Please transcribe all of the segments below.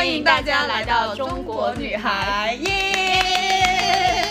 欢迎大家来到中国女孩耶！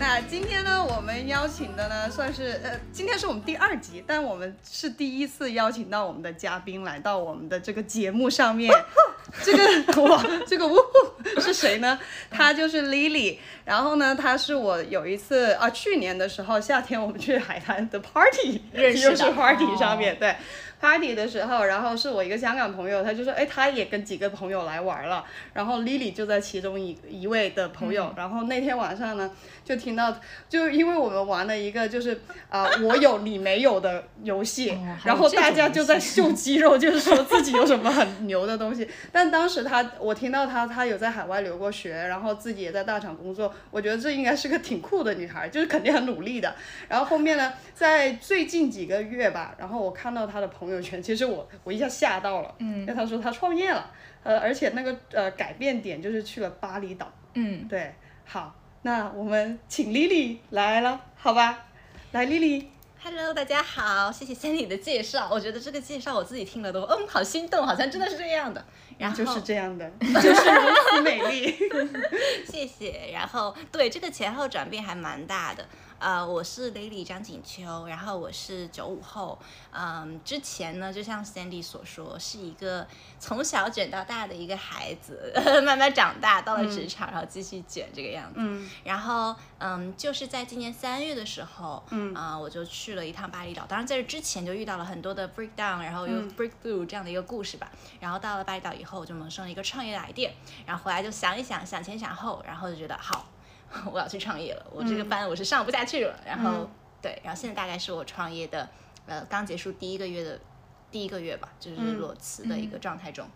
那今天呢，我们邀请的呢，算是呃，今天是我们第二集，但我们是第一次邀请到我们的嘉宾来到我们的这个节目上面。这个哇，这个呜呼是谁呢？她就是 Lily。然后呢，她是我有一次啊，去年的时候夏天我们去海滩的 party 认识的 就是 party 上面对。Party 的时候，然后是我一个香港朋友，他就说，哎，他也跟几个朋友来玩了，然后 Lily 就在其中一一位的朋友，然后那天晚上呢，就听到，就因为我们玩了一个就是啊、我有你没有的游戏，然后大家就在秀肌肉，就是说自己有什么很牛的东西。但当时他，我听到他，他有在海外留过学，然后自己也在大厂工作，我觉得这应该是个挺酷的女孩，就是肯定很努力的。然后后面呢，在最近几个月吧，然后我看到他的朋友圈，其实我我一下吓到了，嗯，因为他说他创业了，呃，而且那个呃改变点就是去了巴厘岛，嗯，对，好，那我们请 Lily 来了，好吧？来，Lily，Hello，大家好，谢谢 Sandy 的介绍。我觉得这个介绍我自己听了都嗯好心动，好像真的是这样的。然后就是这样的，就是如此美丽。谢谢。然后对这个前后转变还蛮大的。呃，我是 Lily 张锦秋，然后我是九五后。嗯，之前呢，就像 Sandy 所说，是一个从小卷到大的一个孩子，慢慢长大到了职场，然后继续卷这个样子。嗯然后，嗯，就是在今年三月的时候，嗯啊、我就去了一趟巴厘岛。当然，在这之前就遇到了很多的 breakdown，然后又 breakthrough 这样的一个故事吧。然后到了巴厘岛以后，我就萌生了一个创业的 idea，然后回来就想一想，想前想后，然后就觉得好，我要去创业了。我这个班我是上不下去了。然后、对，然后现在大概是我创业的，呃，刚结束第一个月的第一个月吧，就是裸辞的一个状态中。嗯，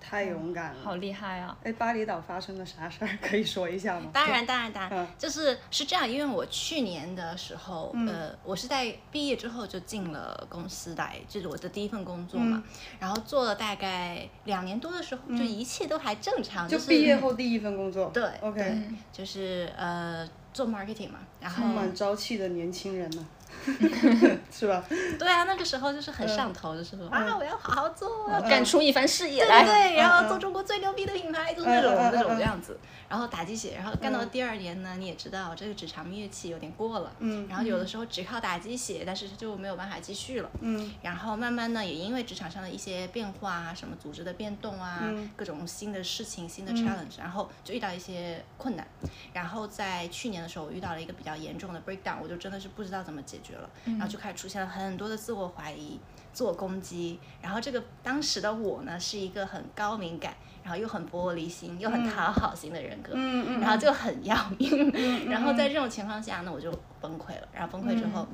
太勇敢了。好厉害啊！哎，巴厘岛发生了啥事儿？可以说一下吗？当然，当然，当然，嗯就是是这样，因为我去年的时候，呃，我是在毕业之后就进了公司来，就是我的第一份工作嘛，然后做了大概两年多的时候，就一切都还正常，就是毕业后第一份工作。对，OK，对就是呃做 marketing 嘛，然后充满朝气的年轻人呢，是吧？对啊，那个时候就是很上头，就是说啊，我要好好做，干出一番事业来。对然嗯后做中国最牛逼的品牌，就是那种那种嗯样子。然后打鸡血，然后干到第二年呢，你也知道这个职场蜜月期有点过了，嗯然后有的时候只靠打鸡血，但是就没有办法继续了。嗯然后慢慢呢，也因为职场上的一些变化啊，什么组织的变动啊，嗯各种新的事情、新的 challenge，、然后就遇到一些困难。然后在去年的时候，我遇到了一个比较严重的 breakdown，我就真的是不知道怎么解决了，然后就开始出现了很多的自我怀疑、自我攻击。然后这个当时的我呢，是一个很高敏感，然后又很玻璃心，又很讨好型的人格。嗯嗯，然后就很要命，然后在这种情况下呢，我就崩溃了。然后崩溃之后，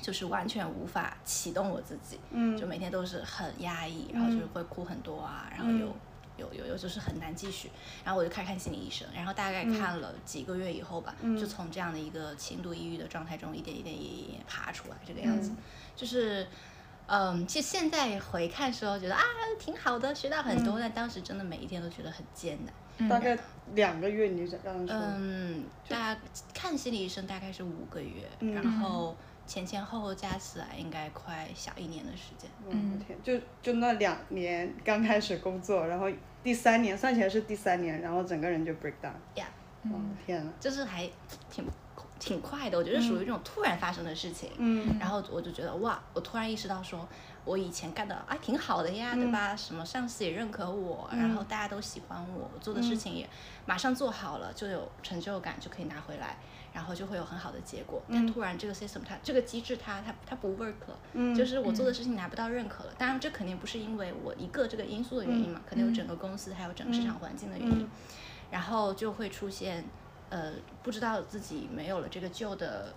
就是完全无法启动我自己，嗯就每天都是很压抑，然后就是会哭很多啊，然后有。有有有就是很难继续，然后我就开始看心理医生，然后大概看了几个月以后吧，就从这样的一个轻度抑郁的状态中一点一点一点一点爬出来，这个样子，就是，嗯，其实现在回看时候觉得啊挺好的，学到很多，但当时真的每一天都觉得很艰难。大概两个月，你就刚刚说，嗯，大家看心理医生大概是五个月，然后前前后后加起来应该快小一年的时间。嗯，天，就就那两年刚开始工作，然后第三年算起来是第三年，然后整个人就 break down，呀、哦天呐，就是还挺挺快的，我觉得属于这种突然发生的事情。嗯然后我就觉得哇，我突然意识到说，我以前干的啊挺好的呀，对吧？什么上司也认可我，然后大家都喜欢我，我做的事情也马上做好了，就有成就感，就可以拿回来。然后就会有很好的结果，但突然这个 system 它这个机制它它它不 work 了，就是我做的事情拿不到认可了。当然这肯定不是因为我一个这个因素的原因嘛，可能有整个公司还有整个市场环境的原因，然后就会出现呃不知道自己没有了这个旧的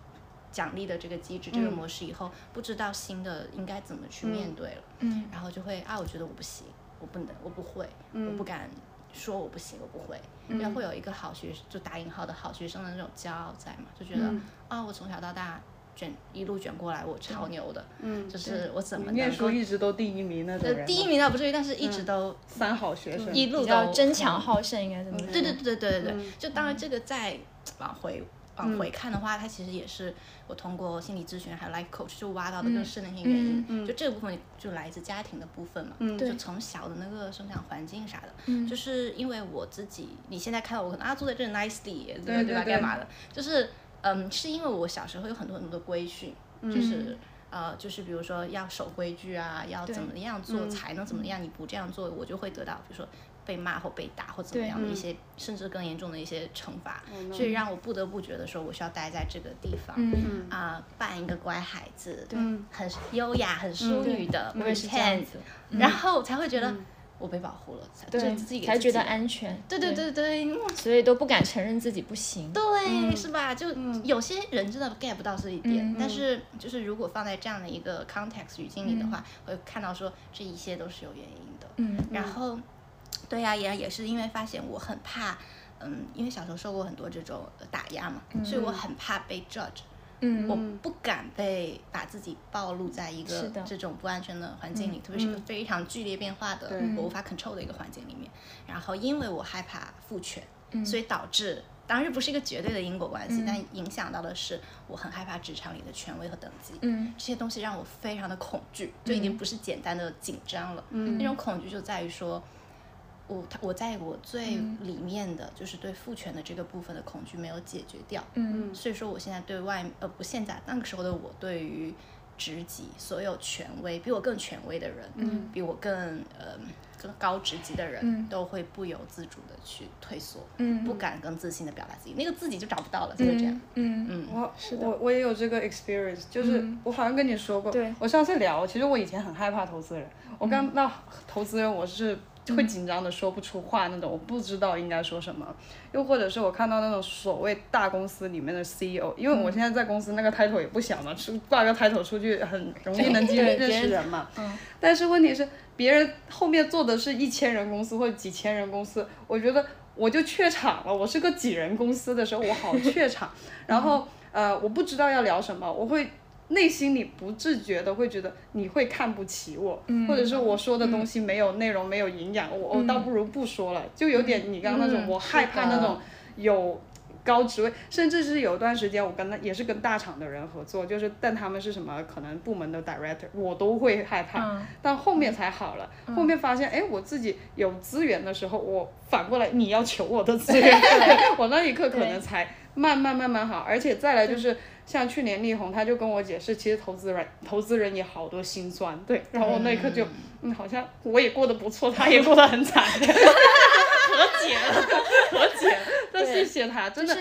奖励的这个机制、这个模式以后，不知道新的应该怎么去面对了，嗯，然后就会啊，我觉得我不行，我不能，我不会，我不敢说我不行，我不会，因为会有一个好学，就打引号的好学生的那种骄傲在嘛，就觉得、啊，我从小到大卷一路卷过来，我超牛的，嗯，就是我怎么念书一直都第一名那种呃人，第一名倒不至于，但是一直都三好学生，一路都争强好胜，应该怎么说。对。对对对对对对，就当然这个再往回往回看的话，它其实也是我通过心理咨询还有 life coach 就挖到的更深的一些原因。就这个部分就来自家庭的部分嘛，就从小的那个生长环境啥的，就是因为我自己，你现在看到我可能啊坐在这里 nicely，对吧？干嘛的？就是嗯，是因为我小时候有很多很多的规训，就是呃，就是比如说要守规矩啊，要怎么样做才能怎么样，你不这样做，我就会得到比如说。被骂或被打或怎么样的一些，甚至更严重的一些惩罚，所以让我不得不觉得说，我需要待在这个地方，啊，扮一个乖孩子，很优雅、很淑女的，我也是这样子，然后才会觉得我被保护了，才对，才觉得安全，对对对对，所以都不敢承认自己不行，对，是吧？就有些人真的 get 不到这一点，但是就是如果放在这样的一个 context 语境里的话，会看到说这一切都是有原因的，嗯，然后。对呀，也也是因为发现我很怕，嗯，因为小时候受过很多这种打压嘛，所以我很怕被 judge，嗯，我不敢被把自己暴露在一个这种不安全的环境里，特别是一个非常剧烈变化的我无法 control 的一个环境里面。然后因为我害怕父权，所以导致，当然这不是一个绝对的因果关系，但影响到的是我很害怕职场里的权威和等级，嗯，这些东西让我非常的恐惧，就已经不是简单的紧张了，嗯，那种恐惧就在于说。我我在我最里面的就是对父权的这个部分的恐惧没有解决掉，嗯，所以说我现在对外呃不现在那个时候的我对于职级所有权威比我更权威的人，嗯，比我更呃更高职级的人，都会不由自主的去退缩，嗯，不敢更自信的表达自己，那个自己就找不到了，就是这样，嗯。嗯，我我我也有这个 experience，就是。我好像跟你说过，对，我上次聊，其实我以前很害怕投资人，我刚到投资人我是。会紧张的说不出话那种，我不知道应该说什么。又或者是我看到那种所谓大公司里面的 CEO，因为我现在在公司那个 title 也不小嘛，出挂个 title 出去很容易能认认识人嘛。嗯。但是问题是，别人后面做的是一千人公司或者几千人公司，我觉得我就怯场了。我是个几人公司的时候，我好怯场。然后呃，我不知道要聊什么，我会。内心里不自觉的会觉得你会看不起我，或者是我说的东西没有内容、没有营养，我我倒不如不说了，就有点你刚刚那种，我害怕那种有高职位，甚至是有一段时间我跟他也是跟大厂的人合作，就是但他们是什么可能部门的 director，我都会害怕，但后面才好了，后面发现哎我自己有资源的时候，我反过来你要求我的资源，我那一刻可能才慢慢慢慢好，而且再来就是。像去年力宏，他就跟我解释，其实投资人投资人也好多心酸，对。然后我那一刻就，嗯，好像我也过得不错，他也过得很惨，和解了，和解了。但谢谢他，真的。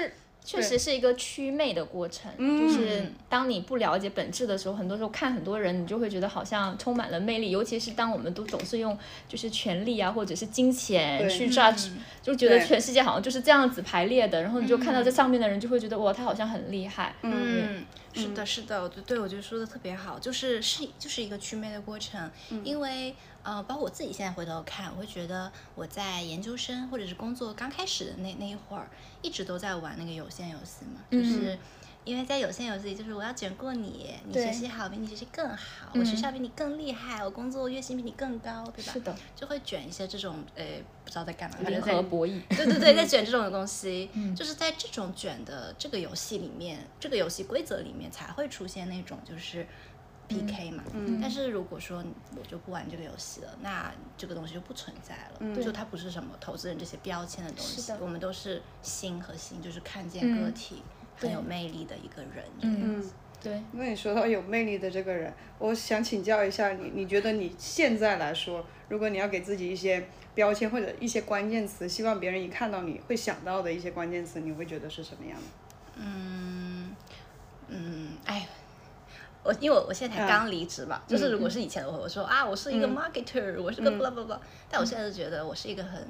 确实是一个祛魅的过程，就是当你不了解本质的时候，很多时候看很多人，你就会觉得好像充满了魅力。尤其是当我们都总是用就是权力啊，或者是金钱去 judge，就觉得全世界好像就是这样子排列的，然后你就看到这上面的人，就会觉得哇，他好像很厉害。嗯，是的，是的，我觉得对我觉得说的特别好，就是是就是一个祛魅的过程，因为。呃，包括我自己现在回头看，我会觉得我在研究生或者是工作刚开始的那那一会儿，一直都在玩那个有限游戏嘛，就是因为在有限游戏，就是我要卷过你，你学习好比你学习更好，我学校比你更厉害，我工作月薪比你更高，对吧？是的，就会卷一些这种呃不知道在干嘛，零和博弈，对对对，在 卷这种东西，就是在这种卷的这个游戏里面，这个游戏规则里面才会出现那种就是。P K 嘛，但是如果说我就不玩这个游戏了，那这个东西就不存在了，就它不是什么投资人这些标签的东西，我们都是心和心，就是看见个体很有魅力的一个人。嗯，对。那你说到有魅力的这个人，我想请教一下你，你觉得你现在来说，如果你要给自己一些标签或者一些关键词，希望别人一看到你会想到的一些关键词，你会觉得是什么样的？嗯嗯，哎。我因为我我现在才刚离职嘛，就是如果是以前的话，我说啊，我是一个 marketer，我是个 blah blah blah，但我现在就觉得我是一个很，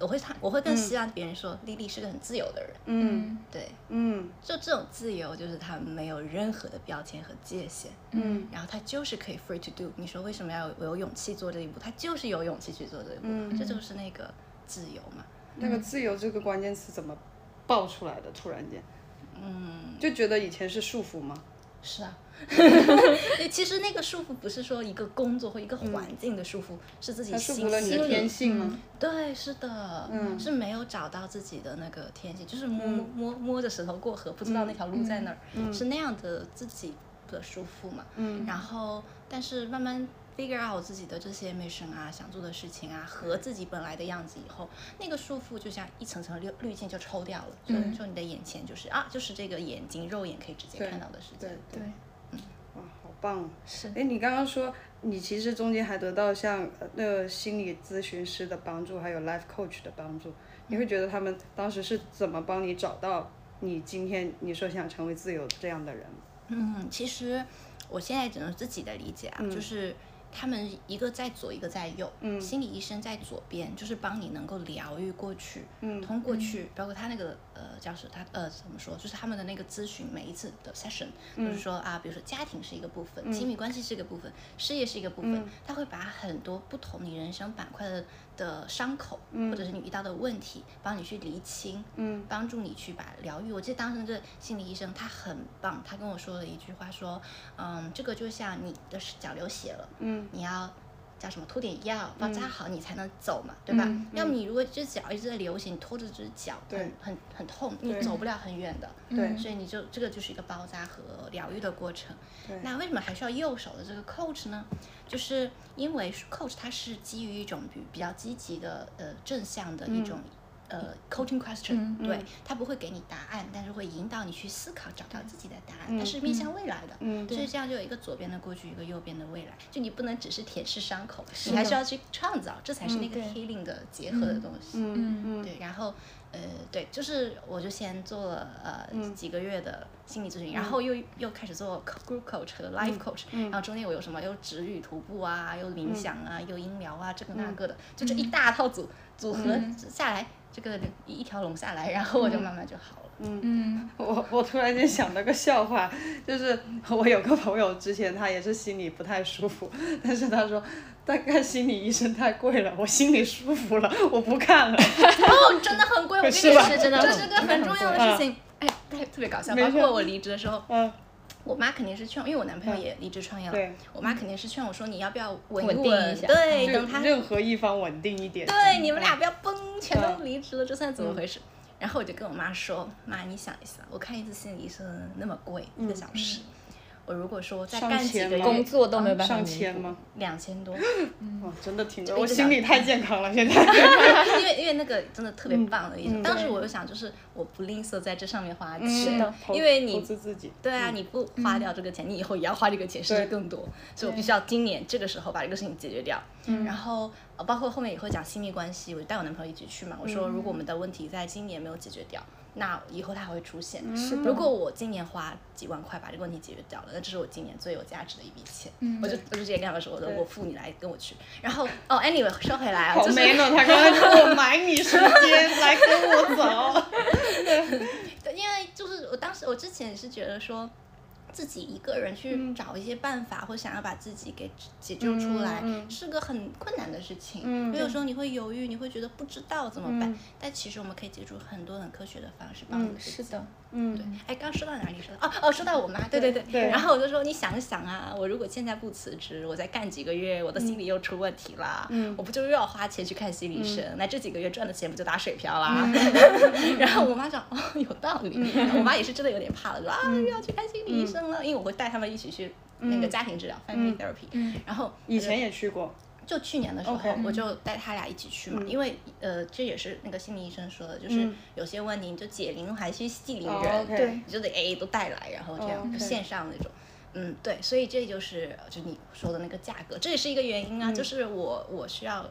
我会他我会更希望别人说丽丽是个很自由的人，嗯，对，嗯，就这种自由就是他没有任何的标签和界限，嗯，然后他就是可以 free to do，你说为什么要有有勇气做这一步？他就是有勇气去做这一步，这。就是那个自由嘛。那。个自由这个关键词怎么爆出来的？突然间，嗯，就觉得以前是束缚吗？是啊，其实那个束缚不是说一个工作或一个环境的束缚，是自己心缚了你的心天性吗？对，是的，嗯。是没有找到自己的那个天性，就是摸摸摸摸着石头过河，不知道那条路在哪儿，是那样的自己的束缚嘛。嗯。然后，但是慢慢 figure out 自己的这些 mission 啊，想做的事情啊，和自己本来的样子以后，那个束缚就像一层层滤滤镜就抽掉了，就就你的眼前就是啊，就是这个眼睛肉眼可以直接看到的世界对。对，嗯哇，好棒哦！是哎，你刚刚说你其实中间还得到像呃那个心理咨询师的帮助，还有 life coach 的帮助，你会觉得他们当时是怎么帮你找到你今天你说想成为自由这样的人？嗯，其实我现在只能自己的理解啊，就是他们一个在左，一个在右。嗯，心理医生在左边，就是帮你能够疗愈过去，嗯，通过去，包括他那个呃叫是，他呃怎么说，就是他们的那个咨询每一次的 session，就是说啊，比如说家庭是一个部分，亲密关系是一个部分，事业是一个部分，他会把很多不同你人生板块的的伤口，或者是你遇到的问题，帮你去厘清，嗯，帮助你去把疗愈。我记得当时那个心理医生他很棒，他跟我说了一句话，说，嗯，这个就像你的脚流血了，嗯，你要。叫什么？涂点药，包扎好，你才能走嘛，对吧？要么你如果这脚一直在流血，你拖着这只脚，很很很痛，你走不了很远的。对所以你就这个就是一个包扎和疗愈的过程对。那为什么还需要右手的这个 coach 呢？就是因为 coach 它是基于一种比比较积极的呃正向的一种。呃，coaching question，、对，他不会给你答案，但是会引导你去思考，找到自己的答案，它是面向未来的，嗯所以这样就有一个左边的过去，一个右边的未来，就你不能只是舔舐伤口，你还是要去创造，这才是那个 healing 的结合的东西。嗯嗯。对，然后呃，对，就是我就先做了呃、嗯几个月的心理咨询，然后又又开始做 group coach 和 life coach，、然后中间我有什么又止语徒步啊，又冥想啊，又音疗啊，这个那个的，就这一大套组组合下来，这个一一条龙下来，然后我就慢慢就好了。嗯我我突然间想到个笑话，就是 我有个朋友之前他也是心里不太舒服，但是他说他看心理医生太贵了，我心里舒服了，我不看了。哦，真的很贵，我跟你说，吧这真的很是个很重要的事情。哎，特 特别搞笑，包括我离职的时候，嗯，我妈肯定是劝，因为我男朋友也离职创业了，对。我妈肯定是劝我说你要不要稳稳定一下对，就等他任何一方稳定一点。对你们俩不要崩，全嗯。都离职了，这算怎么回事？然后我就跟我妈说，妈，你想一想，我看一次心理医生那么贵，一个小时，我如果说再干几个月，工作都没有办法上千吗？两千多，哇，真的挺我心里太健康了，现在。因为因为那个真的特别棒的当时我就想，就是我不吝啬在这上面花嗯钱，因为你资自己。对啊，你不花掉这个钱，你以后也要花这个钱，甚至更多。所以我必须要今年这个时候把这个事情解决掉。然后呃包括后面也会讲亲密关系，我就带我男朋友一起去嘛。我说，如果我们的问题在今年没有解决掉，那以后它还会出现。如果我今年花几万块把这个问题解决掉了，那这是我今年最有价值的一笔钱。我就我就直接跟他们说，我说我付你来跟我去。然后哦，anyway 说回来啊，好就是 man 哦！他刚刚说我买你时间来跟我走。对，因为就是我当时我之前也是觉得说。自己一个人去找一些办法，或想要把自己给解救出来，是个很困难的事情。因为有时候你会犹豫，你会觉得不知道怎么办。但其实我们可以借助很多很科学的方式帮助自己。是的，嗯对，哎，刚说到哪里说到？哦哦，说到我妈，对对对。对然后我就说，你想想啊，我如果现在不辞职，我再干几个月，我的心理又出问题了，嗯我不就又要花钱去看心理医生？那这几个月赚的钱不就打水漂啦？然后我妈讲，哦，有道理。我妈也是真的有点怕了，说啊，又要去看心理医生了，因为我会带他们一起去那个家庭治疗 （family therapy）。然后以前也去过。就去年的时候我就带他俩一起去嘛，因为呃，这也是那个心理医生说的，就是有些问题你就解铃还须系铃哦人对你就得 A 都带来，然后这哦样线上那种。嗯，对，所以这就是就你说的那个价格，这也是一个原因啊，就是我我需要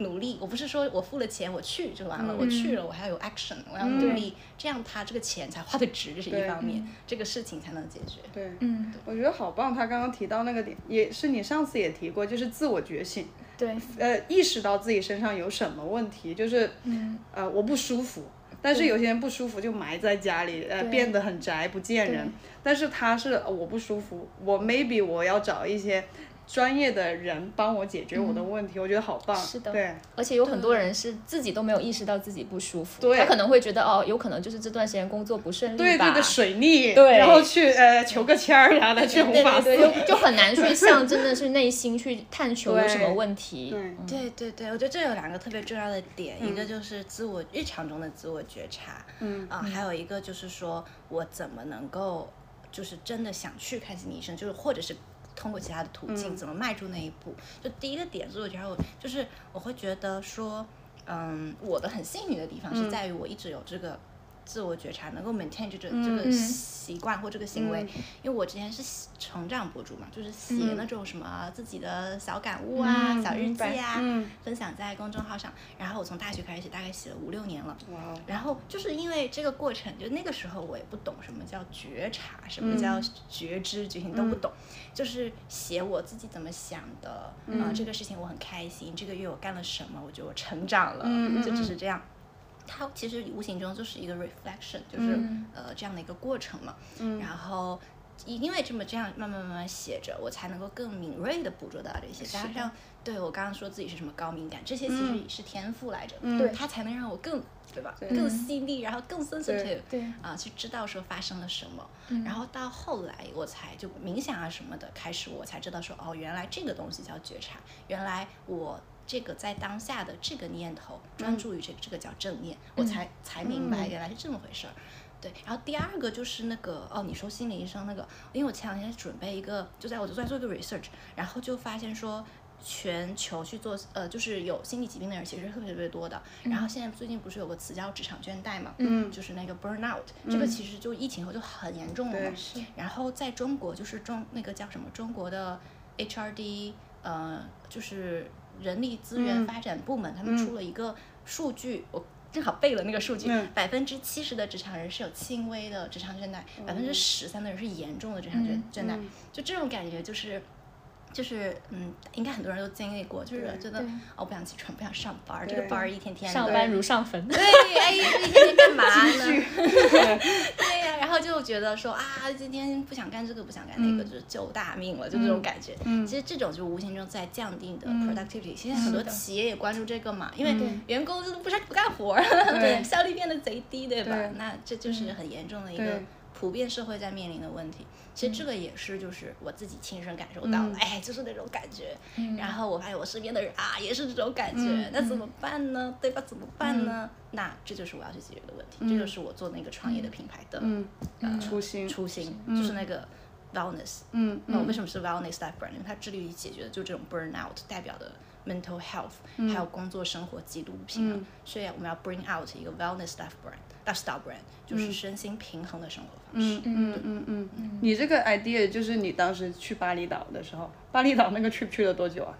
努力，我不是说我付了钱我去就完了，我去了我还要有 action，我要努力，这样他这个钱才花的值，这是一方面，这个事情才能解决。对，嗯，我觉得好棒。他刚刚提到那个点，也是你上次也提过，就是自我觉醒，对，呃，意识到自己身上有什么问题，就是，嗯，呃，我不舒服。但是有些人不舒服就埋在家里，呃，变得很宅，不见人。但是他是呃我不舒服，我 maybe 我要找一些专业的人帮我解决我的问题，我觉得好棒。是的对，而且有很多人是自己都没有意识到自己不舒服，对他可能会觉得哦，有可能就是这段时间工作不顺利吧，对对对，水逆，对然后去呃求个签儿啥的，去红法寺就就很难去 向真的是内心去探求有什么问题。对对对对，我觉得这有两个特别重要的点，一个就是自我日常中的自我觉察，嗯啊、还有一个就是说我怎么能够就是真的想去看心理医生，就是或者是。通过其他的途径，怎么迈出那一步？就第一个点，所以我觉得，我就是我会觉得说，嗯，我的很幸运的地方是在于我一直有这个自我觉察，能够 maintain 这个这个习惯或这个行为。因为我之前是写成长博主嘛，就是写那种什么自己的小感悟啊、嗯小日记啊，嗯分享在公众号上。然后我从大学开始写，大概写了五六年了。然后就是因为这个过程，就那个时候我也不懂什么叫觉察，什么叫觉知、觉醒都不懂，就是写我自己怎么想的，啊、这个事情我很开心，这个月我干了什么，我觉得我成长了，就只是这样。它其实无形中就是一个 reflection，就是、呃这样的一个过程嘛。然后因为这么这样慢慢慢慢写着，我才能够更敏锐的捕捉到这些，加上对我刚刚说自己是什么高敏感，这些其实也是天赋来着，对它才能让我更对吧，对更细腻，然后更 sensitive，对啊，去知道说发生了什么，然后到后来我才就冥想啊什么的开始，我才知道说哦，原来这个东西叫觉察，原来我。这个在当下的这个念头，专注于这个，这个叫正念，我才才明白原来是这么回事儿。对，然后第二个就是那个哦，你说心理医生那个，因为我前两天准备一个，就在我就在做一个 research，然后就发现说。全球去做呃，就是有心理疾病的人其实特别特别多的。然后现在最近不是有个词叫职场倦怠嘛，嗯就是那个 burnout，、这个其实就疫情后就很严重了嘛对。然后在中国就是中那个叫什么中国的 HRD 呃，就是人力资源嗯。发展部门，他们出了一个数据，我正好背了那个数据嗯，百分之七十的职场人是有轻微的职场倦怠，百分之十三的人是严重的职场倦倦怠，就这种感觉就是。就是嗯，应该很多人都经历过，就是觉得对。哦不想起床，不想上班儿，这个班儿一天天的上班如上坟。对，哎，这一天天干嘛呢？后就觉得说啊，今天不想干这个，不想干那个，就是救大命了，就这种感觉。其实这种就无形中在降低你的 productivity。现在很多企业也关注这个嘛，因为员工不是不干活儿，对。效率变得贼低，对吧？对？那这就是很严重的一个对普遍社会在面临的问题。其实这个也是，就是我自己亲身感受到了，哎，就是那种感觉。然后我发现我身边的人啊，也是这种感觉，那怎么办呢？对吧？怎么办呢？那这就是我要去解决的问题，这就是我做那个创业的品牌的嗯，呃初心，初心，就是那个 wellness。嗯那我为什么是 wellness life brand？因为它致力于解决的就是这种 burnout 代表的 mental health，、还有工作生活极度不平衡，所以我们要 bring out 一个 wellness life brand，lifestyle brand，就是身心平衡的生活方式。嗯嗯嗯嗯，你这个 idea 就是你当时去巴厘岛的时候，巴厘岛那个 trip 去了多久啊？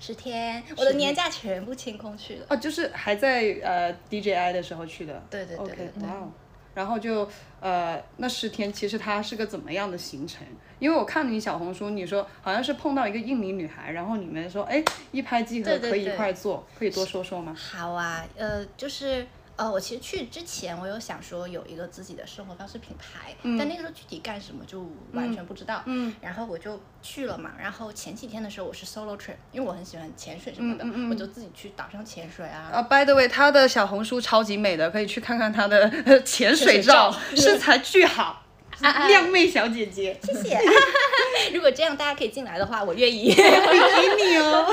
十天，我的年假全部清空去了。哦，就是还在呃 DJI 的时候去的。对对对 OK，对对哇哦。然后就呃那十天，其实它是个怎么样的行程？因为我看你小红书，你说好像是碰到一个印尼女孩，然后你们说哎一拍即合，可以一对对对块做，可以多说说吗？好啊，呃，就是呃，我其实去之前，我有想说有一个自己的生活方式品牌，但那个时候具体干什么就完全不知道。嗯然后我就去了嘛，然后前几天的时候我是 solo trip，因为我很喜欢潜水什么的，我就自己去岛上潜水啊。啊、b y the way，他的小红书超级美的，可以去看看他的呃潜水照，身材巨好，靓妹小姐姐，谢谢。如果这样大家可以进来的话，我愿意。比基尼哦。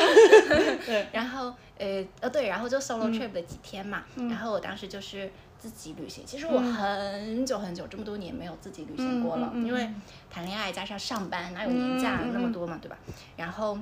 然后呃呃对，然后就 solo trip 了几天嘛，然后我当时就是自己旅行。其实我很久很久这么多年没有自己旅行过了，因为谈恋爱加上上班，哪有年假那么多嘛，对吧？然后。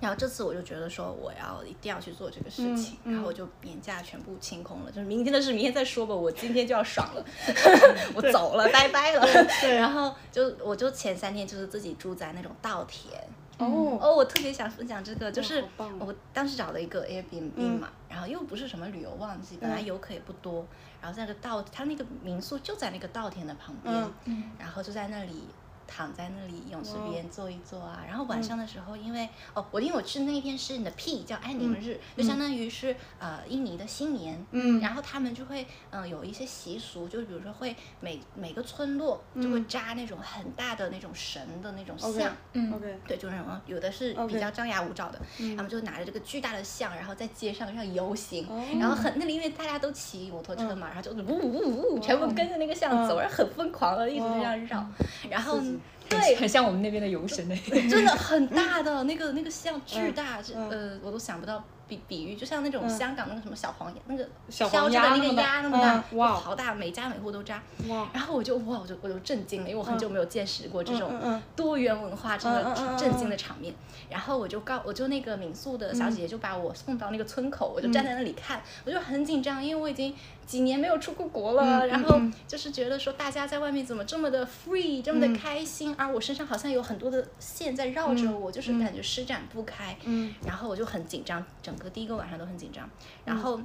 然后这次我就觉得说我要一定要去做这个事情，然后我就年假全部清空了，就是明天的事明天再说吧，我今天就要爽了，我走了，拜拜了。然后就我就前三天就是自己住在那种稻田，哦，哦，我特别想分享这个，就是我当时找了一个 Airbnb 嘛，然后又不是什么旅游旺季，本来游客也不多，然后在那个稻，它那个民宿就在那个稻田的旁边，嗯。然后就在那里躺在那里泳池边坐一坐啊。然后晚上的时候，因为哦，我因为我去那一天是你的 P 叫安宁日，就相当于是呃印尼的新年。嗯。然后他们就会嗯有一些习俗，就比如说会每每个村落就会扎那种很大的那种神的那种像。嗯。OK。对，就是那种有的是比较张牙舞爪的，他们就拿着这个巨大的像，然后在街上上游行，然后很那里因为大家都骑摩托车嘛，然后就呜呜呜，全部跟着那个像走，然后很疯狂的一直这样绕，然后对，很像我们那边的游神呢，真的很大的 那个那个像巨大，呃，我都想不到。比比喻就像那种香港那个什么小黄鸭，那个小黄鸭那个鸭那么大，哇，好大，每家每户都扎。哇！然后我就哇，我就我就震惊了，因为我很久没有见识过这种多元文化真的震惊的场面。然后我就告，我就那个民宿的小姐姐就把我送到那个村口，我就站在那里看，我就很紧张，因为我已经几年没有出过国了，然后就是觉得说大家在外面怎么这么的 free，这么的开心，而我身上好像有很多的线在绕着我，就是感觉施展不开。嗯。然后我就很紧张，整。个第一个晚上都很紧张，然后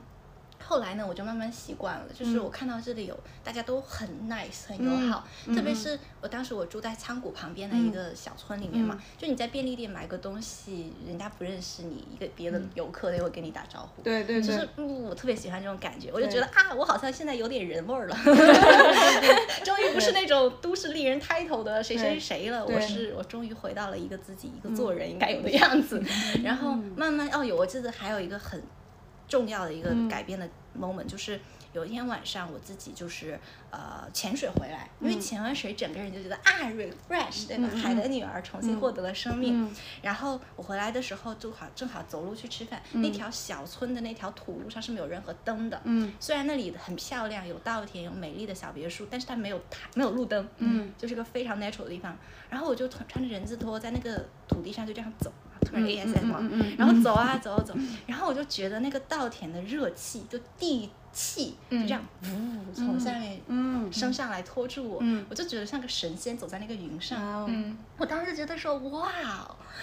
后来呢，我就慢慢习惯了。就是我看到这里有大家都很 nice 很友好，特别是我当时我住在仓谷旁边的一个小村里面嘛，就你在便利店买个东西，人家不认识你，一个别的游客他会跟你打招呼。对对，就是我特别喜欢这种感觉，我就觉得啊，我好像现在有点人味儿了，终于不是那种都市丽人 title 的谁谁谁了，我是我终于回到了一个自己一个做人应该有的样子，然后慢慢哦有，我记得还有一个很。重要的一个改变的 moment 就是有一天晚上我自己就是呃潜水回来，因为潜完水整个人就觉得啊 refresh 对吧？海的女儿重新获得了生命。然后我回来的时候正好正好走路去吃饭，那条小村的那条土路上是没有任何灯的。嗯。虽然那里很漂亮，有稻田，有美丽的小别墅，但是它没有台，没有路灯。嗯。就是个非常 natural 的地方。然后我就穿穿着人字拖在那个土地上就这样走。突然 ASM，然后走啊走啊走，然后我就觉得那个稻田的热气，就地气，就这样呜从下面升上来托住我，我就觉得像个神仙走在那个云上。嗯我当时觉得说哇，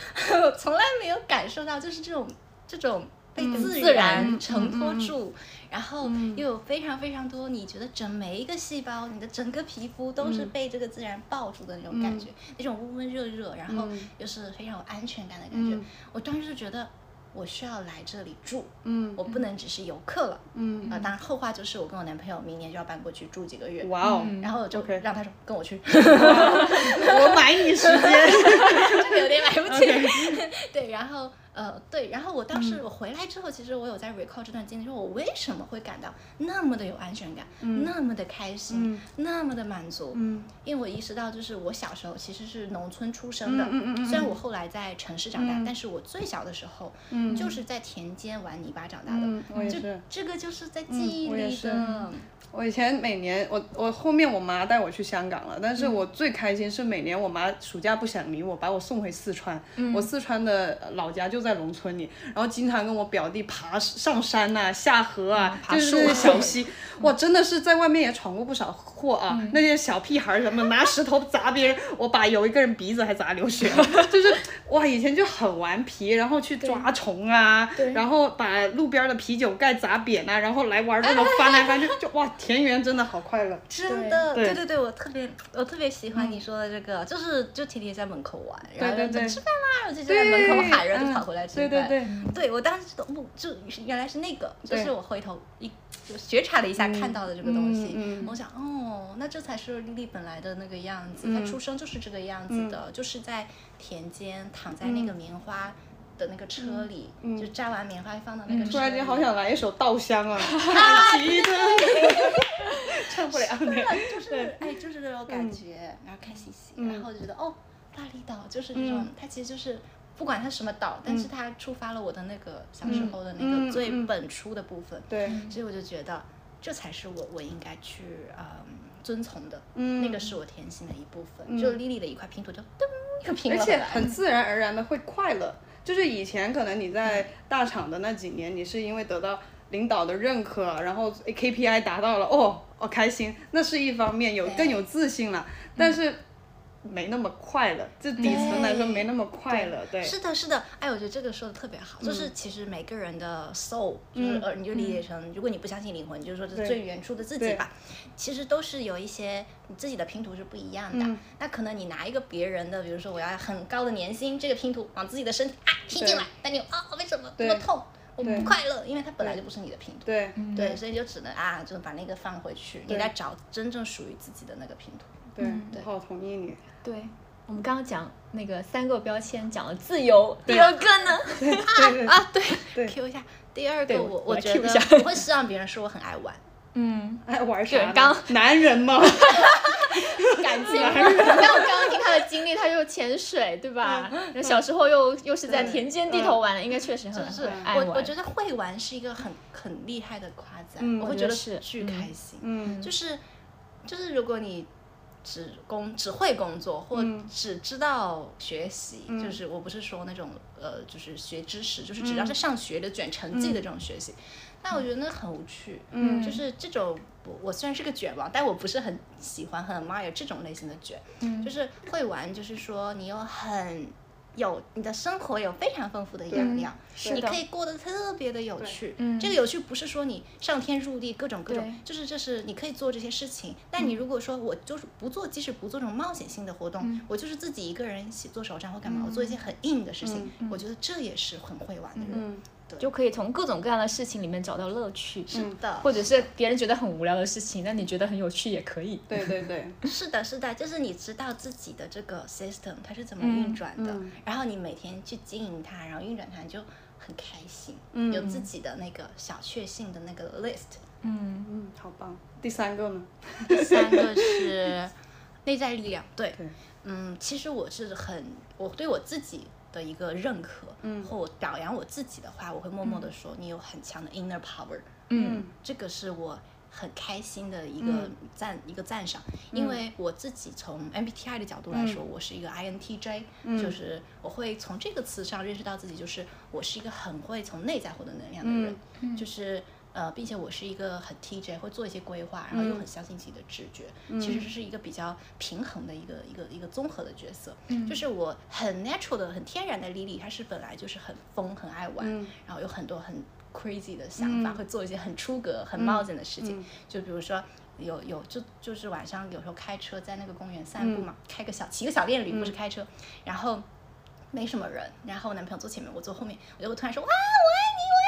从来没有感受到就是这种这种。被自然承托住，然后又有非常非常多，你觉得整每一个细胞，你的整个皮肤都是被这个自然抱住的那种感觉，那种温温热热，然后又是非常有安全感的感觉。我当时就觉得我需要来这里住，嗯，我不能只是游客了，嗯。啊，当然后话就是我跟我男朋友明年就要搬过去住几个月，哇哦，然后就让他说跟我去，我买你时间，这个有点买不起，对，然后。呃，对，然后我当时我回来之后，其实我有在 recall 这段经历，说我为什么会感到那么的有安全感，那么的开心，那么的满足，因为我意识到，就是我小时候其实是农村出生的，虽然我后来在城市长大，但是我最小的时候，就是在田间玩泥巴长大的，就这个就是在记忆里的。我以前每年，我我后面我妈带我去香港了，但是我最开心是每年我妈暑假不想理我，把我送回四川。我四川的老家就在农村里，然后经常跟我表弟爬上山呐、下河啊，就是小溪。哇，真的是在外面也闯过不少祸啊！那些小屁孩什么 拿石头砸别人，我把有一个人鼻子还砸流血了。就是哇，以前就很顽皮，然后去抓虫啊，然后把路边的啤酒盖砸扁啊，然后来玩这种翻来翻去，就哇。田园真的好快乐，真的，对对对，我特别我特别喜欢你说的这个，就是就天天在门口玩，然后就吃饭啦，然后就在门口喊，然后就跑回来吃饭。对对对，对我当时都不就原来是那个，就是我回头一就觉察了一下看到的这个东西，我想哦，那这才是丽丽本来的那个样子，她出生就是这个样子的，就是在田间躺在那个棉花。的那个车里，就摘完棉花放到那个车里。突然间好想来一首《稻香》啊！唱 不了。就是哎，就是那种感觉，然后看西西，然后就觉得哦，巴厘岛就是这种，它其实就是不管它什么岛，但是它触发了我的那个小时候的那个最本初的部分。对。所以我就觉得，这才是我我应该去嗯遵从的，那个是我天性的一部分，就丽丽的一块拼图就噔一个拼而且 很自然而然的会快乐。就是以前可能你在大厂的那几年，你是因为得到领导的认可，然后 KPI 达到了，哦哦开心，那是一方面，有更有自信了。但是没那么快乐，就底层来说没那么快乐，对，是的，是的，哎，我觉得这个说的特别好，就是其实每个人的 soul，就是呃，你就理解成，如果你不相信灵魂，你就说这是最原初的自己吧，其实都是有一些你自己的拼图是不一样的。那可能你拿一个别人的，比如说我要很高的年薪，这个拼图往自己的身体啊拼进来，但你啊为什么？这么痛？我不快乐，因为它本来就不是你的拼图。对。对，所以就只能啊，就把那个放回去，你来找真正属于自己的那个拼图。对，我好同意你。对，我们刚刚讲那个三个标签，讲了自由，第二个呢？啊啊，对，Q 一下，第二个我我觉得我 会希望别人说我很爱玩，嗯，爱玩啥？刚 男人吗？感情。然后刚刚听他的经历，他又潜水，对吧？小时候又又是在田间地头玩，应该确实很是爱玩。我我觉得会玩是一个很很厉害的夸赞，我会觉得是巨开心。嗯，就是就是如果你。只工只会工作，或只知道学习，就是我不是说那种呃，就是学知识，就是只要是上学的卷成绩的这种学习，但我觉得那很无趣。嗯，就是这种我我虽然是个卷王，但我不是很喜欢很 admire 这种类型的卷。嗯，就是会玩，就是说你有很。有你的生活有非常丰富的养料，你可以过得特别的有趣。这个有趣不是说你上天入地各种各种，就是这是你可以做这些事情。但你如果说我就是不做，即使不做这种冒险性的活动，我就是自己一个人一起做手账或干嘛，我做一些很硬的事情，我觉得这也是很会玩的人。就可以从各种各样的事情里面找到乐趣，是的，或者是别人觉得很无聊的事情，但你觉得很有趣也可以。对对对，是的，是的，就是你知道自己的这个 system 它是怎么运转的，然后你每天去经营它，然后运转它就很开心，有自己的那个小确幸的那个 list。嗯嗯，好棒。第三个呢？第三个是 内在力量。对，嗯，其实我是很，我对我自己。的一个认可，或我表扬我自己的话，我会默默的说你有很强的 inner power，嗯，这个是我很开心的一个赞一个赞赏，因为我自己从 MBTI 的角度来说，我是一个 INTJ，就是我会从这个词上认识到自己，就是我是一个很会从内在获得能量的人，就是。呃，并且我是一个很 TJ，会做一些规划，然后又很相信自己的直觉。其实这是一个比较平衡的一个一个一个综合的角色。就是我很 natural 的、很天然的 Lily，她是本来就是很疯、很爱玩，然后有很多很 crazy 的想法，会做一些很出格、很冒险的事情。就比如说有有就就是晚上有时候开车在那个公园散步嘛，开个小骑个小电驴，不是开车，然后没什么人，然后男朋友坐前面，我坐后面，我就突然说哇，我爱你。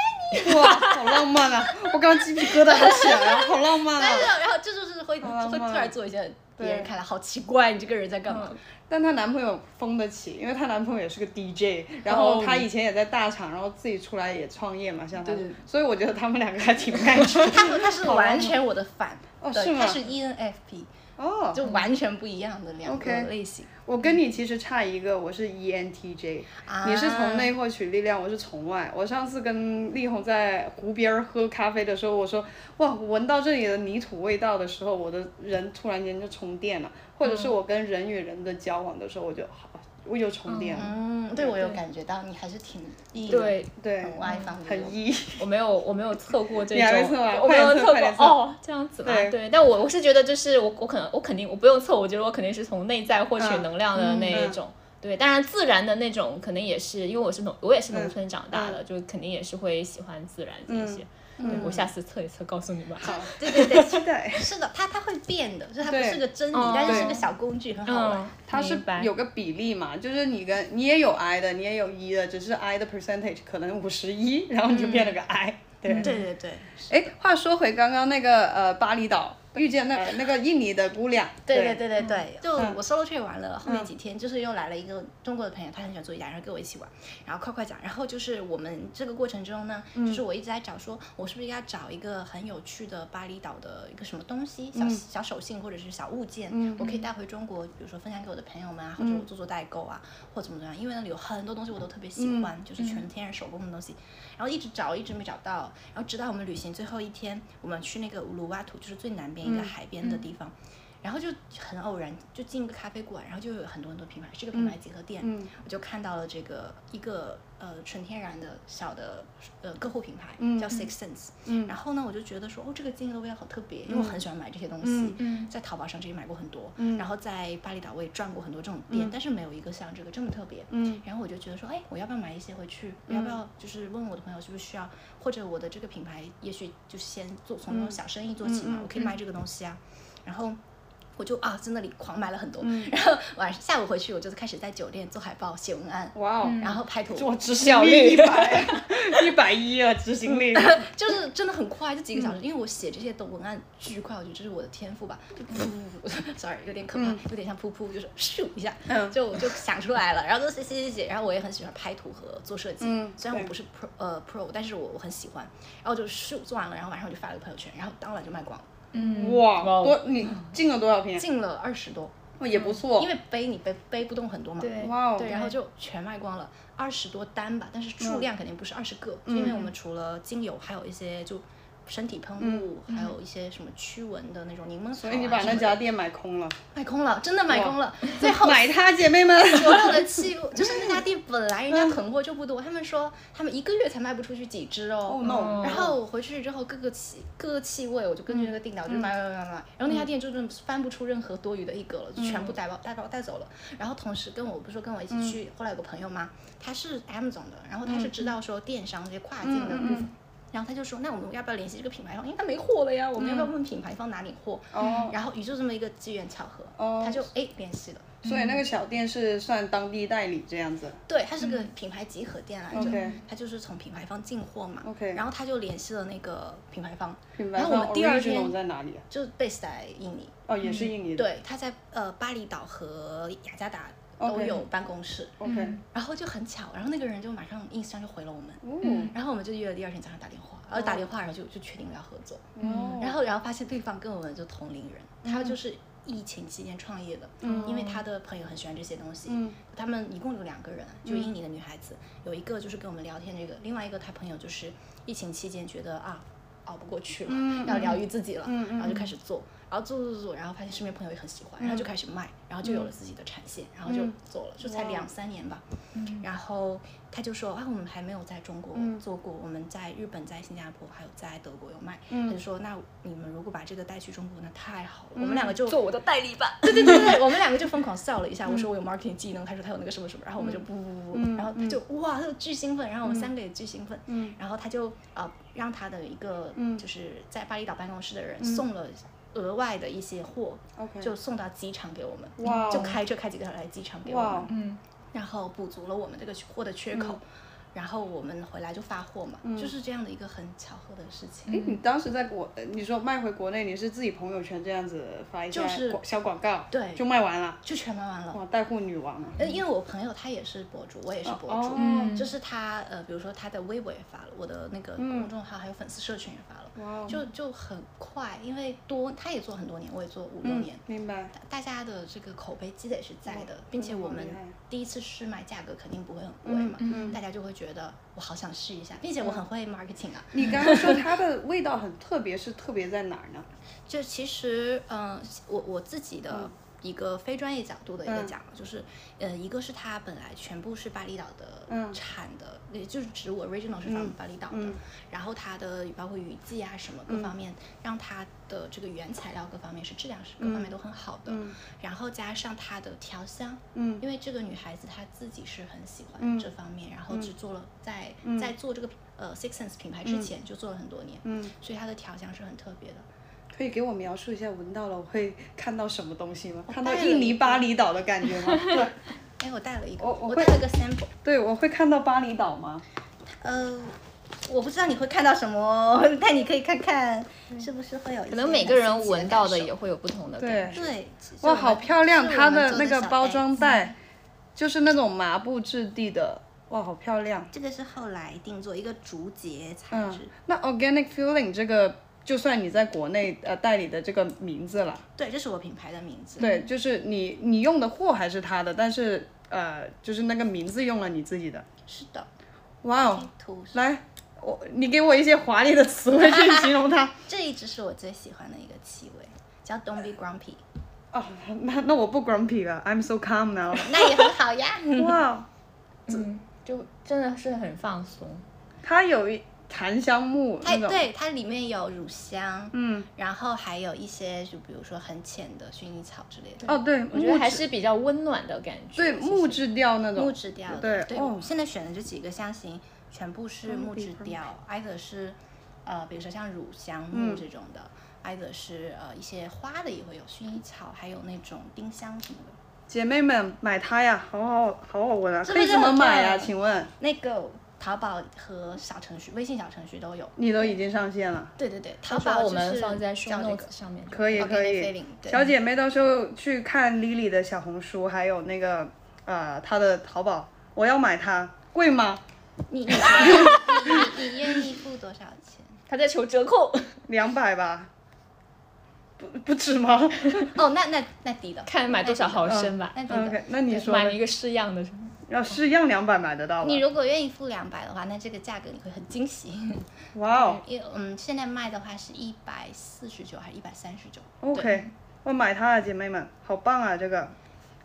哇，好浪漫啊！我刚刚鸡皮疙瘩都起来了，好浪漫啊！然后这就是会会突然做一些别人看来好奇怪，你这个人在干嘛？但她男朋友疯得起，因为她男朋友也是个 DJ，然后她以前也在大厂，然后自己出来也创业嘛，像她，所以我觉得他们两个还挺 match。他他是完全我的反，哦是吗？他是 ENFP。哦，就完全不一样的两个类型。我跟你其实差一个，我是 ENTJ，你是从内获取力量，我是从外。我上次跟力宏在湖边喝咖啡的时候，我说哇，闻到这里的泥土味道的时候，我的人突然间就充电了。或者是我跟人与人的交往的时候，我就好。我有充电，嗯，对我有感觉到你还是挺 E 的，对对，很外放，很 E。我没有，我没有测过这种，我没有测过哦，这样子吧，对。但我我是觉得，就是我我可能我肯定我不用测，我觉得我肯定是从内在获取能量的那一种，对。当然自然的那种可能也是，因为我是农，我也是农村长大的，就肯定也是会喜欢自然这些。对，我下次测一测，告诉你们。好，对对对，是的，是的，它它会变的，就它不是个真理，但是是个小工具，很好玩。它是有个比例嘛，就是你跟你也有 I 的，你也有 E 的，只是 I 的 percentage 可能五十一，然后你就变了个 I。对对对对。哎，话说回刚刚那个呃巴厘岛。遇见那那个印尼的姑娘，对 对。对对对，就我 solo trip 完了，后面几天就是又来了一个中国的朋友，他很喜欢做瑜伽，然后跟我一起玩，然后快快讲，然后就是我们这个过程中呢，就是我一直在找，说我是不是要找一个很有趣的巴厘岛的一个什么东西，小小手信或者是小物件，我可以带回中国，比如说分享给我的朋友们啊，或者我做做代购啊，或怎么怎么样，因为那里有很多东西我都特别喜欢，就是全天然手工的东西，然后一直找一直没找到，然后直到我们旅行最后一天，我们去那个乌鲁瓦图，就是最南边一个海边的。地方，然后就很偶然就进一个咖啡馆，然后就有很多很多品牌，是个品牌集合店，嗯我就看到了这个一个呃纯天然的小的呃个护品牌，嗯叫 Six Sense，嗯。然后呢我就觉得说哦这个精油的味道好特别，因为我很喜欢买这些东西，嗯。嗯在淘宝上这里买过很多，嗯。然后在巴厘岛我也转过很多这种店，嗯。但是没有一个像这个这么特别，嗯。然后我就觉得说，哎，我要不要买一些回去？我要不要就是问我的朋友需不是需要，或者我的这个品牌也许就先做从那种小生意做起嘛，我可以卖这个东西啊。然后我就啊在那里狂买了很多，嗯。然后晚上下午回去我就开始在酒店做海报、写文案，哇哦，然后拍图，做执行力一百一百一啊，执行力。就是真的很快，就几个小时，因为我写这些的文案巨快，我觉得这是我的天赋吧，就噗，sorry，有点可怕，有点像噗噗，就是咻一下，嗯就我就想出来了，然后就写写写写，然后我也很喜欢拍图和做设计，嗯虽然我不是 pro 呃 pro，但是我我很喜欢，然后就咻做完了，然后晚上我就发了个朋友圈，然后当晚就卖光了，嗯，哇，哦。多你进了多少瓶？进了二十多，哦也不错。因为背你背背不动很多嘛，对哇哦，对，然后就全卖光了，二十多单吧，但是数量肯定不是二十个，因为我们除了精油，还有一些就身体喷雾，还有一些什么驱蚊的那种柠檬草、啊，所以你把那家店买空了，买空了，真的买空了，最后买它，姐妹们。所有的器物，就是那家店本来人家囤货就不多，他们说他们一个月才卖不出去几只哦。Oh no！然后我回去之后，各个气各个气味，我就根据那个定调，就买买买买买。然后那家店就是翻不出任何多余的一格了，就全部带包带包带走了。然后同时跟我不是说跟我一起去，后来有个朋友嘛，他是 Amazon 的，然后他是知道说电商这些跨境的部分。然后他就说：“那我们要不要联系这个品牌方？因为他没货了呀，我们要不要问品牌方哪里货？”哦然后也就这么一个机缘巧合，哦他就哎联系了。所以那个小店是算当地代理这样子。对，它是个品牌集合店来着它就是从品牌方进货嘛。OK 然后他就联系了那个品牌方，品牌然后我们第二天在哪里啊？就 base 在印尼，哦，也是印尼的。对，他在呃巴厘岛和雅加达都有办公室。OK。然后就很巧，然后那个人就马上 ins 上就回了我们，哦。然后我们就约了第二天早上打电话，然后打电话然后就就确定了要合作，哦。然后然后发现对方跟我们就同龄人，他就是疫情期间创业的，因为他的朋友很喜欢这些东西，嗯。他们一共有两个人，就印尼的女孩子，有一个就是跟我们聊天这个，另外一个他朋友就是疫情期间觉得啊熬不过去了，嗯要疗愈自己了，然后就开始做，然后做做做做，然后发现身边朋友也很喜欢，然后就开始卖，然后就有了自己的产线，然后就嗯。做了，就才两三年吧，然后他就说啊，我们还没有在中国嗯。做过，我们在日本、在新加坡还有在德国有卖，嗯。他就说那你们如果把这个带去中国，那太好了，我们两个就做我的代理吧。对对对对，我们两个就疯狂笑了一下。我说我有 marketing 技能，他说他有那个什么什么，然后我们就不不不然后他就哇，他就巨兴奋，然后我们三个也巨兴奋，嗯。然后他就呃让他的一个嗯。就是在巴厘岛办公室的人送了额外的一些货，OK。就送到机场给我们，就开车开几个小时来机场给我们嗯，然后补足了我们这个货的缺口。然后我们回来就发货嘛，就是这样的一个很巧合的事情。哎，你当时在国，呃你说卖回国内，你是自己朋友圈这样子发一下就是小广告，对就卖完了。就全卖完了。哇，带货女王啊！呃，因为我朋友她也是博主，我也是博主，就是她呃，比如说她的微博也发了，我的那个公众号还有粉丝社群也发了，就就很快，因为多他也做很多年，我也做五六嗯年，，明白。大家的这个口碑积累是在的，并且我们第一次试卖价格肯定不会很贵嘛，嗯。大家就会觉得我好想试一下，并且我很会 marketing 啊，你刚刚说它的味道很特别，是特别在哪儿呢？就其实，嗯、我我自己的一个非专业角度的一个嗯。讲，就是，呃，一个是它本来全部是巴厘岛的嗯。产的，也就是指我 original 是 from 巴厘岛的，嗯然后它的包括雨季啊什么各方面，让它的这个原材料各方面是质量是各方面都很好的，嗯。然后加上它的调香，嗯。因为这个女孩子她自己是很喜欢嗯这方面，然后只做了在、在做这个呃 Six Sense 品牌之前就做了很多年，嗯，所以它的调香是很特别的。可以给我描述一下闻到了我会看到什么东西吗？看到印尼巴厘岛的感觉吗？对，哎，我带了一个，我我我带了个 sample。对，我会看到巴厘岛吗？呃，我不知道你会看到什么，但你可以看看是不是会有一些可能每个人闻到的也会有不同的对感觉。对。哇，好漂亮！它的那个包装袋，就是那种麻布质地的，哇，好漂亮。这个是后来定做一个竹节材嗯质，，那 organic feeling 这个，就算你在国内呃代理的这个名字了，对，这是我品牌的名字。对，就是你你用的货还是他的，但是呃，就是那个名字用了你自己的。是的。哇哦，来，我你给我一些华丽的词汇去形容它。这一支是我最喜欢的一个气味，叫 Don't Be Grumpy。哦，那那我不 grumpy 了，I'm so calm now。那也很好呀。哇，嗯，就真的是很放松。它有一檀香木它，对它里面有乳香，嗯，然后还有一些就比如说很浅的薰衣草之类的。哦对，我觉得还是比较温暖的感觉。对木质调那种，木质调的，对，对哦我现在选的这几个香型全部是木质调，either 是呃，比如说像乳香嗯木这种的、e i t h e r 是呃一些花的也会有薰衣草，还有那种丁香什么的。姐妹们买它呀，好好好好闻啊！是不是可以怎么买呀？棒请问那个淘宝和小程序、微信小程序都有。你都已经上线了，对对对，到时淘宝我们放在 show notes 个。上面。可以可以小姐妹到时候去看 Lily 的小红书，还有那个呃她的淘宝，我要买它，贵吗？你你你你你愿意付多少钱？他在求折扣，两百吧，不不止吗哦，那那那低的，看买多少毫升吧。那低的。？OK，那你说买了一个试样的，要试样两百买得到吧你？如果愿意付两百的话，那这个价格你会很惊喜。哇哦 因为嗯，现在卖的话是一百四十九还是一百三十九？，OK，我买它了，姐妹们，好棒啊！这个，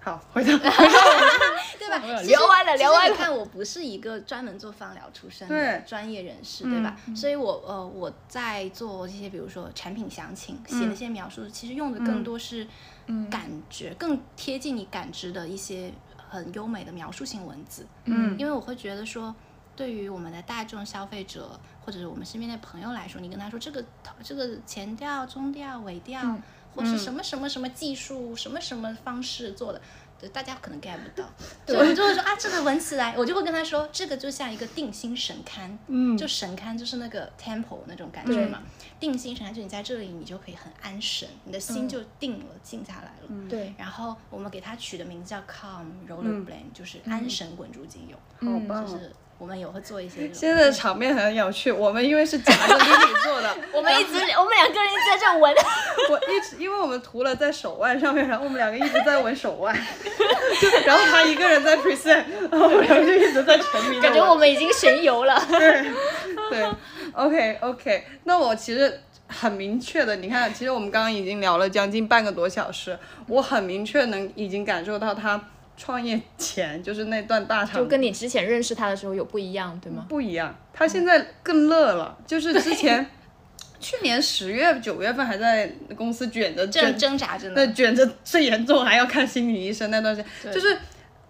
好，回头对吧？聊完了其实聊完了你看，我不是一个专门做芳疗出身的专业人士，对吧？所以我呃我在做这些，比如说产品详情写那些描述，其实用的更多是感觉，更贴近你感知的一些很优美的描述性文字。嗯因为我会觉得说，对于我们的大众消费者或者是我们身边的朋友来说，你跟他说这个这个前调、中调、尾调，或是什么什么什么技术、什么什么方式做的。对，大家可能 get 不到，所以我就会说啊，这个闻起来，我就会跟他说，这个就像一个定心神龛，嗯。就神龛就是那个 temple 那种感觉嘛，定心神龛就你在这里，你就可以很安神，你的心就定了，静下来了。对，然后我们给它取的名字叫 Calm Roller Blend，、就是安神滚珠精油。好棒哦！就是我们也会做一些现在的场面很有趣，我们因为是夹着 Lily 做的，我们一直我们两个人一直在这闻，我一直因为我们涂了在手腕上面，然后我们两个一直在闻手腕，就然后他一个人在 present，然后我们两个就一直在沉迷。感觉我们已经神游了。对对，OK OK，那我其实很明确的，你看，其实我们刚刚已经聊了将近半个多小时，我很明确能已经感受到他创业前就是那段大长就跟你之前认识他的时候有不一样，对吗？不一样，他现在更乐了，就是之前 去年十月九月份还在公司卷着挣卷挣扎着呢。对，卷着最严重，还要看心理医生那段时间，就是，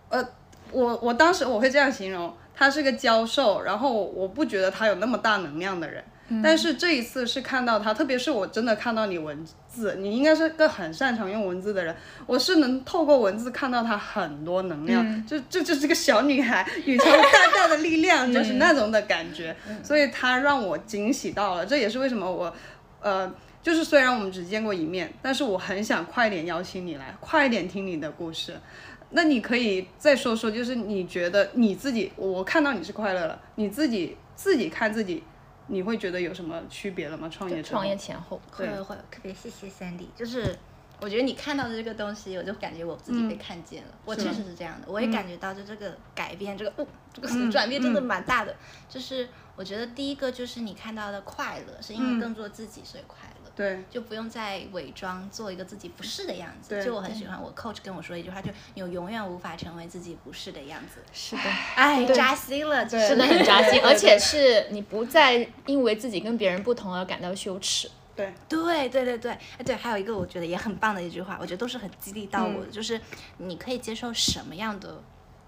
呃，我我当时我会这样形容，他是个教授，然后我不觉得他有那么大能量的人，但是这一次是看到他，特别是我真的看到你文字，你应该是个很擅长用文字的人，我是能透过文字看到他很多能量，就这就是个小女孩，宇宙大大的力量，就是那种的感觉，所以他让我惊喜到了，这也是为什么我，呃。就是虽然我们只见过一面，但是我很想快点邀请你来，快点听你的故事。那你可以再说说，就是你觉得你自己，我看到你是快乐了，你自己自己看自己，你会觉得有什么区别了吗？创业创业前后，对。会会，特别谢谢 Sandy，就是我觉得你看到的这个东西，我就感觉我自己被看见了。我确实是这样的，我也感觉到就这个改变，这个哦，这个转变真的蛮大的。就是我觉得第一个就是你看到的快乐，是因为更做自己所以快乐。对，就不用再伪装做一个自己不是的样子。对就我很喜欢我 coach 跟我说一句话，就你永远无法成为自己不是的样子。是的，哎，扎心了，对。真的很扎心，而且是你不再因为自己跟别人不同而感到羞耻。对，对对对对，哎对，还有一个我觉得也很棒的一句话，我觉得都是很激励到我的，就是你可以接受什么样的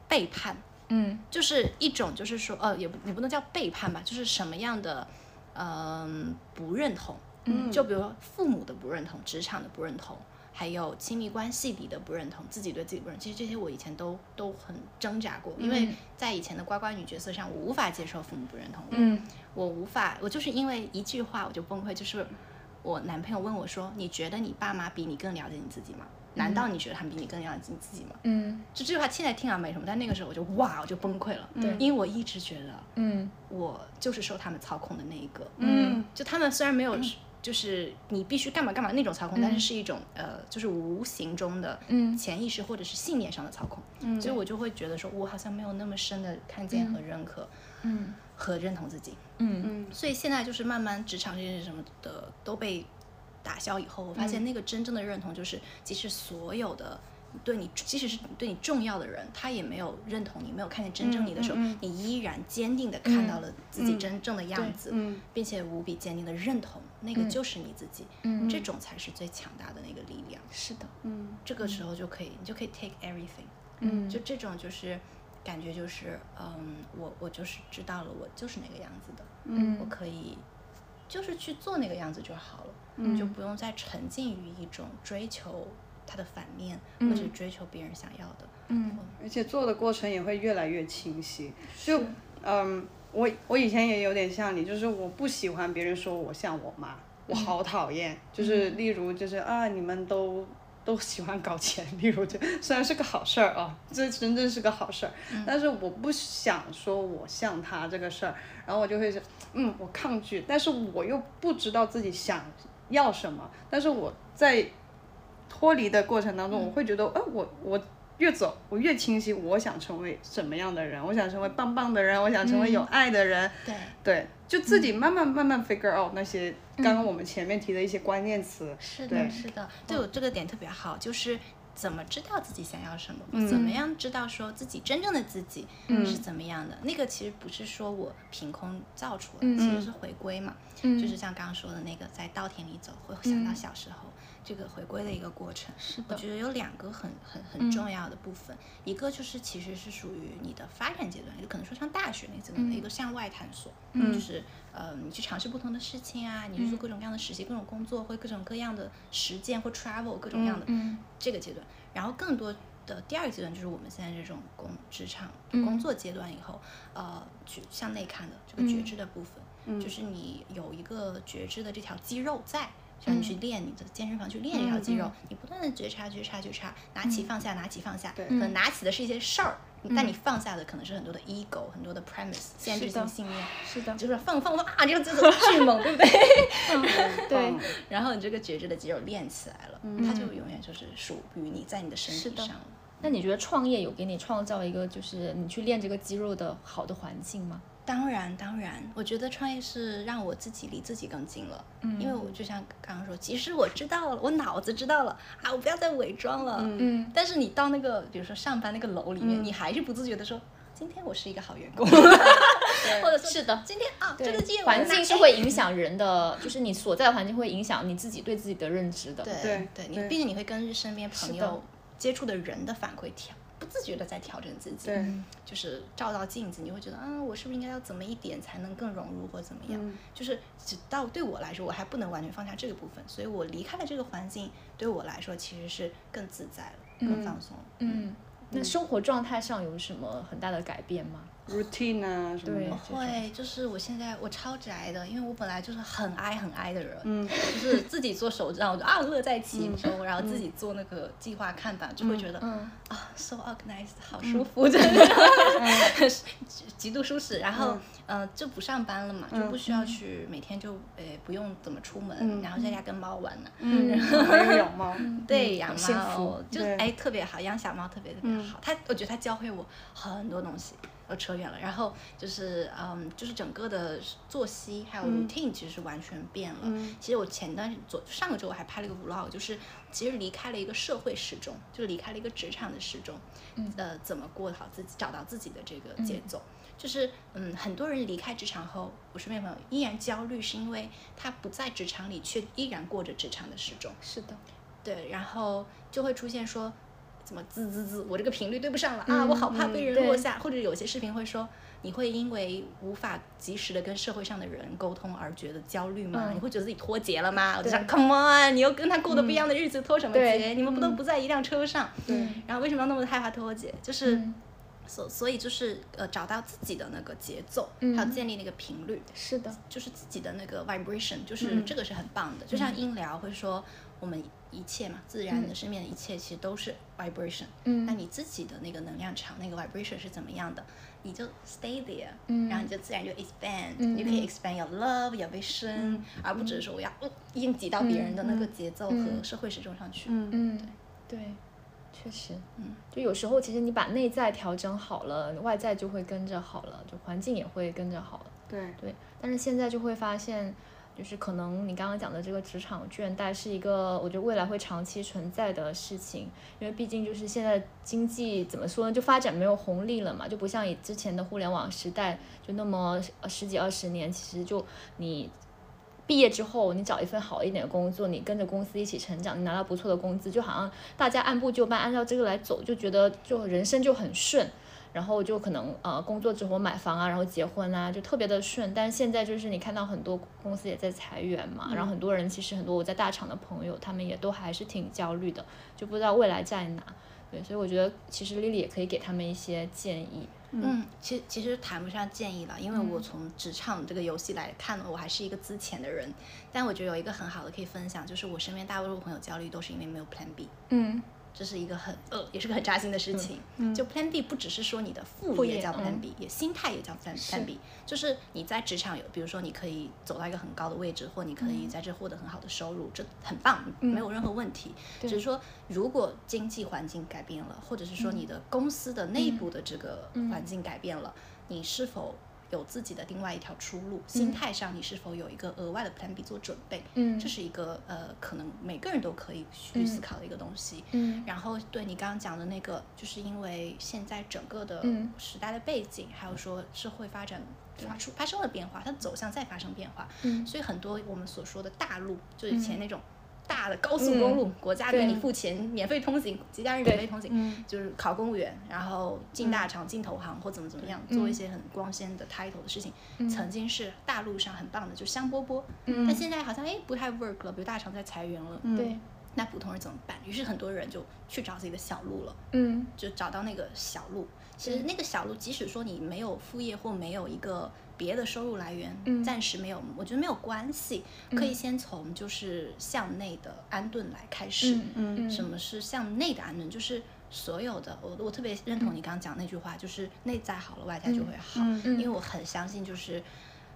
背叛，嗯，就是一种就是说，呃，也不也不能叫背叛吧，就是什么样的，嗯、不认同，嗯，就比如说父母的不认同，职场的不认同。还有亲密关系里的不认同，自己对自己不认同，其实这些我以前都都很挣扎过，因为在以前的乖乖女角色上，我无法接受父母不认同我，嗯，我无法，我就是因为一句话我就崩溃，就是我男朋友问我说：“你觉得你爸妈比你更了解你自己吗？难道你觉得他们比你更了解你自己吗？”嗯？就这句话现在听啊没什么，但那个时候我就哇，我就崩溃了，对，因为我一直觉得嗯。我就是受他们操控的那一个，嗯，就他们虽然没有。就是你必须干嘛干嘛那种操控，但是是一种呃，就是无形中的嗯。潜意识或者是信念上的操控，嗯。所以我就会觉得说，我好像没有那么深的看见和认可，嗯。和认同自己。嗯。嗯所以现在就是慢慢职场这些什么的都被打消以后，我发现那个真正的认同就是，即使所有的。对你，即使是对你重要的人，他也没有认同你，没有看见真正你的时候，嗯嗯嗯。你依然坚定的看到了自己真正的样子，嗯。并且无比坚定的认同，那个就是你自己，嗯这种才是最强大的那个力量。是的，嗯这个时候就可以，你就可以 take everything，嗯。就这种就是感觉就是，嗯，我我就是知道了，我就是那个样子的，嗯。我可以就是去做那个样子就好了，嗯。就不用再沉浸于一种追求它的反面，嗯或者追求别人想要的。嗯而且做的过程也会越来越清晰。就嗯，我我以前也有点像你，就是我不喜欢别人说我像我妈，我好讨厌。就是例如就是啊，你们都。都喜欢搞钱，例如这虽然是个好事儿啊，这真正是个好事儿，但是我不想说我像他这个事儿，然后我就会是，嗯，我抗拒，但是我又不知道自己想要什么，但是我在脱离的过程当中，我会觉得，哎、我我越走，我越清晰，我想成为什么样的人，我想成为棒棒的人，我想成为有爱的人，对，对，就自己慢慢慢慢 figure out 那些刚刚我们前面提的一些关键词，是的，是的，对我这个点特别好，就是怎么知道自己想要什么，嗯。怎么样知道说自己真正的自己嗯。是怎么样的。那个其实不是说我凭空造出来，嗯。其实是回归嘛，嗯。就是像刚刚说的那个在稻田里走，会想到小时候。这个回归的一个过程，是的，我觉得有两个很很很重要的部分，一个就是其实是属于你的发展阶段，也可能说像大学那阶段的一个向外探索，嗯。就是呃你去尝试不同的事情啊，你去做各种各样的实习、各种工作或各种各样的实践或 travel 各种各样的嗯。这个阶段，然后更多的第二个阶段就是我们现在这种工职场嗯。工作阶段以后，呃，去向内看的这个觉知的部分，就是你有一个觉知的这条肌肉在。像你去练你的健身房去练这条肌肉，你不断的觉察觉察觉察，拿起放下，拿起放下，对。可能拿起的是一些事儿，但你放下的可能是很多的 ego，很多的 premise 限制性信念，是的，就是放放放啊，这个这个巨猛，对不对？对，然后你这个觉知的肌肉练起来了，它就永远就是属于你在你的身体上了。那你觉得创业有给你创造一个就是你去练这个肌肉的好的环境吗？当然，当然，我觉得创业是让我自己离自己更近了。嗯，因为我就像刚刚说，即使我知道了，我脑子知道了啊，我不要再伪装了。嗯，但是你到那个，比如说上班那个楼里面，你还是不自觉的说，今天我是一个好员工，或者说是的今天啊，这个业环境是会影响人的，就是你所在的环境会影响你自己对自己的认知的。对对对，你毕竟你会跟身边朋友接触的人的反馈调，不自觉的在调整自己。对，就是照到镜子，你会觉得，啊，我是不是应该要怎么一点才能更融入或怎么样？嗯就是直到对我来说，我还不能完全放下这个部分，所以我离开了这个环境，对我来说其实是更自在了，更放松了。嗯，那生活状态上有什么很大的改变吗？Routine 啊什么会，就是我现在我超宅的，因为我本来就是很爱很爱的人，嗯就是自己做手账，我就啊乐在其中，然后自己做那个计划看板，就会觉得、嗯啊，so organized，好舒服，真的，极 极度舒适。然后，呃，就不上班了嘛，就不需要去每天就呃不用怎么出门，然后在家跟猫玩呢。嗯，养猫，对，养猫福就哎特别好，养小猫特别特别好。它我觉得它教会我很多东西。我扯远了，然后就是嗯，就是整个的作息还有 routine 其实是完全变了。其实我前段昨上个周我还拍了一个 vlog，就是其实离开了一个社会时钟，就是离开了一个职场的时钟，嗯呃，怎么过好自己，找到自己的这个节奏。就是嗯，很多人离开职场后，我身边朋友依然焦虑，是因为他不在职场里，却依然过着职场的时钟。是的，对，然后就会出现说，怎么滋滋滋，我这个频率对不上了、啊，我好怕被人落下，或者有些视频会说，你会因为无法及时的跟社会上的人沟通而觉得焦虑吗？嗯你会觉得自己脱节了吗？我就想，Come on，你又跟他过的不一样的日子，脱什么节？你们不都不在一辆车上？对，然后为什么要那么害怕脱节？就是。嗯所所以就是呃找到自己的那个节奏，嗯还有建立那个频率，是的，就是自己的那个 vibration，就是嗯这个是很棒的。就像音疗会说，我们一切嘛，自然的身边的一切其实都是 vibration。嗯。那你自己的那个能量场，那个 vibration 是怎么样的，你就 stay there，、嗯。然后你就自然就 expand，、嗯你就可以 expand your love your vision，、而不只是说我要哦硬挤到别人的那个节奏嗯和社会时钟上去。嗯嗯，对，确实，嗯，就有时候其实你把内在调整好了，外在就会跟着好了，就环境也会跟着好了。对，对，但是现在就会发现，就是可能你刚刚讲的这个职场倦怠是一个，我觉得未来会长期存在的事情，因为毕竟就是现在经济怎么说呢，就发展没有红利了嘛，就不像以之前的互联网时代就那么十几二十年，其实就你毕业之后，你找一份好一点的工作，你跟着公司一起成长，你拿到不错的工资，就好像大家按部就班，按照这个来走，就觉得就人生就很顺。然后就可能呃工作之后买房啊，然后结婚啊，就特别的顺。但是现在就是你看到很多公司也在裁员嘛，然后很多人其实很多我在大厂的朋友，他们也都还是挺焦虑的，就不知道未来在哪。对，所以我觉得其实 Lily 也可以给他们一些建议。嗯，其实其实谈不上建议了，因为我从职场这个游戏来看，我还是一个资浅的人。但我觉得有一个很好的可以分享，就是我身边大多数朋友焦虑都是因为没有 Plan B。嗯。这是一个很呃，也是个很扎心的事情。就 Plan B 不只是说你的副业叫 Plan B，也心态也叫 Plan Plan B。就是你在职场有，比如说你可以走到一个很高的位置，或你可以在这获得很好的收入，这很棒，没有任何问题。只是说，如果经济环境改变了，或者是说你的公司的内部的这个环境改变了，你是否？有自己的另外一条出路，心态上你是否有一个额外的 Plan B 做准备？嗯，这是一个呃，可能每个人都可以去思考的一个东西。嗯，然后对你刚刚讲的那个，就是因为现在整个的时代的背景，还有说社会发展发出发生了变化，它走向在发生变化。嗯，所以很多我们所说的大陆，就以前那种。大的高速公路，国家给你付钱，免费通行，节假日免费通行，就是考公务员，然后进大厂、进投行或怎么怎么样，做一些很光鲜的 title 的事情，曾经是大陆上很棒的，就香饽饽。但现在好像哎不太 work 了，比如大厂在裁员了，对，那普通人怎么办？于是很多人就去找自己的小路了，嗯，就找到那个小路。其实那个小路，即使说你没有副业或没有一个别的收入来源，暂时没有，我觉得没有关系，可以先从就是向内的安顿来开始。嗯，什么是向内的安顿？就是所有的，我我特别认同你刚刚讲那句话，就是内在好了，外在就会好。因为我很相信，就是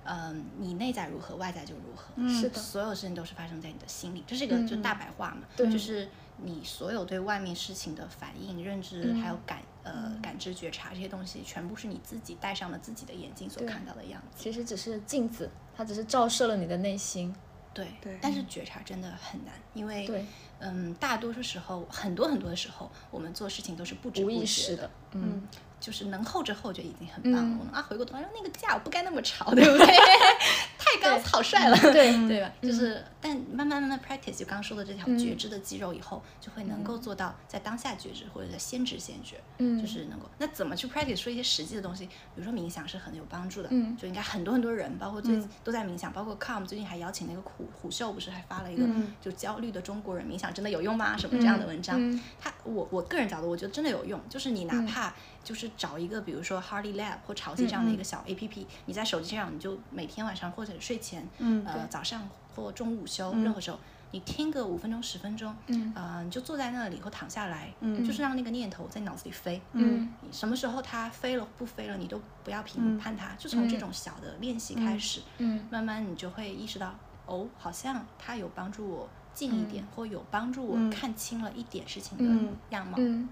嗯，你内在如何，外在就如何。是的，所有事情都是发生在你的心里，这是一个就大白话嘛。对，就是。你所有对外面事情的反应、认知，还有感呃感知、觉察这些东西，全部是你自己戴上了自己的眼镜所看到的样子。其实只是镜子，它只是照射了你的内心。对，但是觉察真的很难，因为嗯，大多数时候，很多很多的时候，我们做事情都是不知不觉的。嗯。就是能后知后觉已经很棒了啊！回过头来说，那个架我不该那么吵，对不对？太高草率了，对 对吧？就是，但慢慢慢慢 practice，就刚刚说的这条觉知的肌肉以后，就会能够做到在当下觉知，或者叫先知先觉，嗯，就是能够。那怎么去 practice？说一些实际的东西，比如说冥想是很有帮助的，嗯，就应该很多很多人，包括最都在冥想，包括 com 最近还邀请那个虎虎秀，不是还发了一个就焦虑的中国人冥想真的有用吗？什么这样的文章？他我我个人角度，我觉得真的有用，就是你哪怕。就是找一个，比如说 Hardy Lab 或潮汐这样的一个小 A P P，你在手机上，你就每天晚上或者睡前，呃，早上或中午休，任何时候，你听个五分钟、十分钟，呃，你就坐在那里或躺下来，嗯。就是让那个念头在脑子里飞。嗯，什么时候它飞了不飞了，你都不要评判它，就从这种小的练习开始，嗯，慢慢你就会意识到，哦，好像它有帮助我近一点，或有帮助我看清了一点事情的样貌。嗯，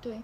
对。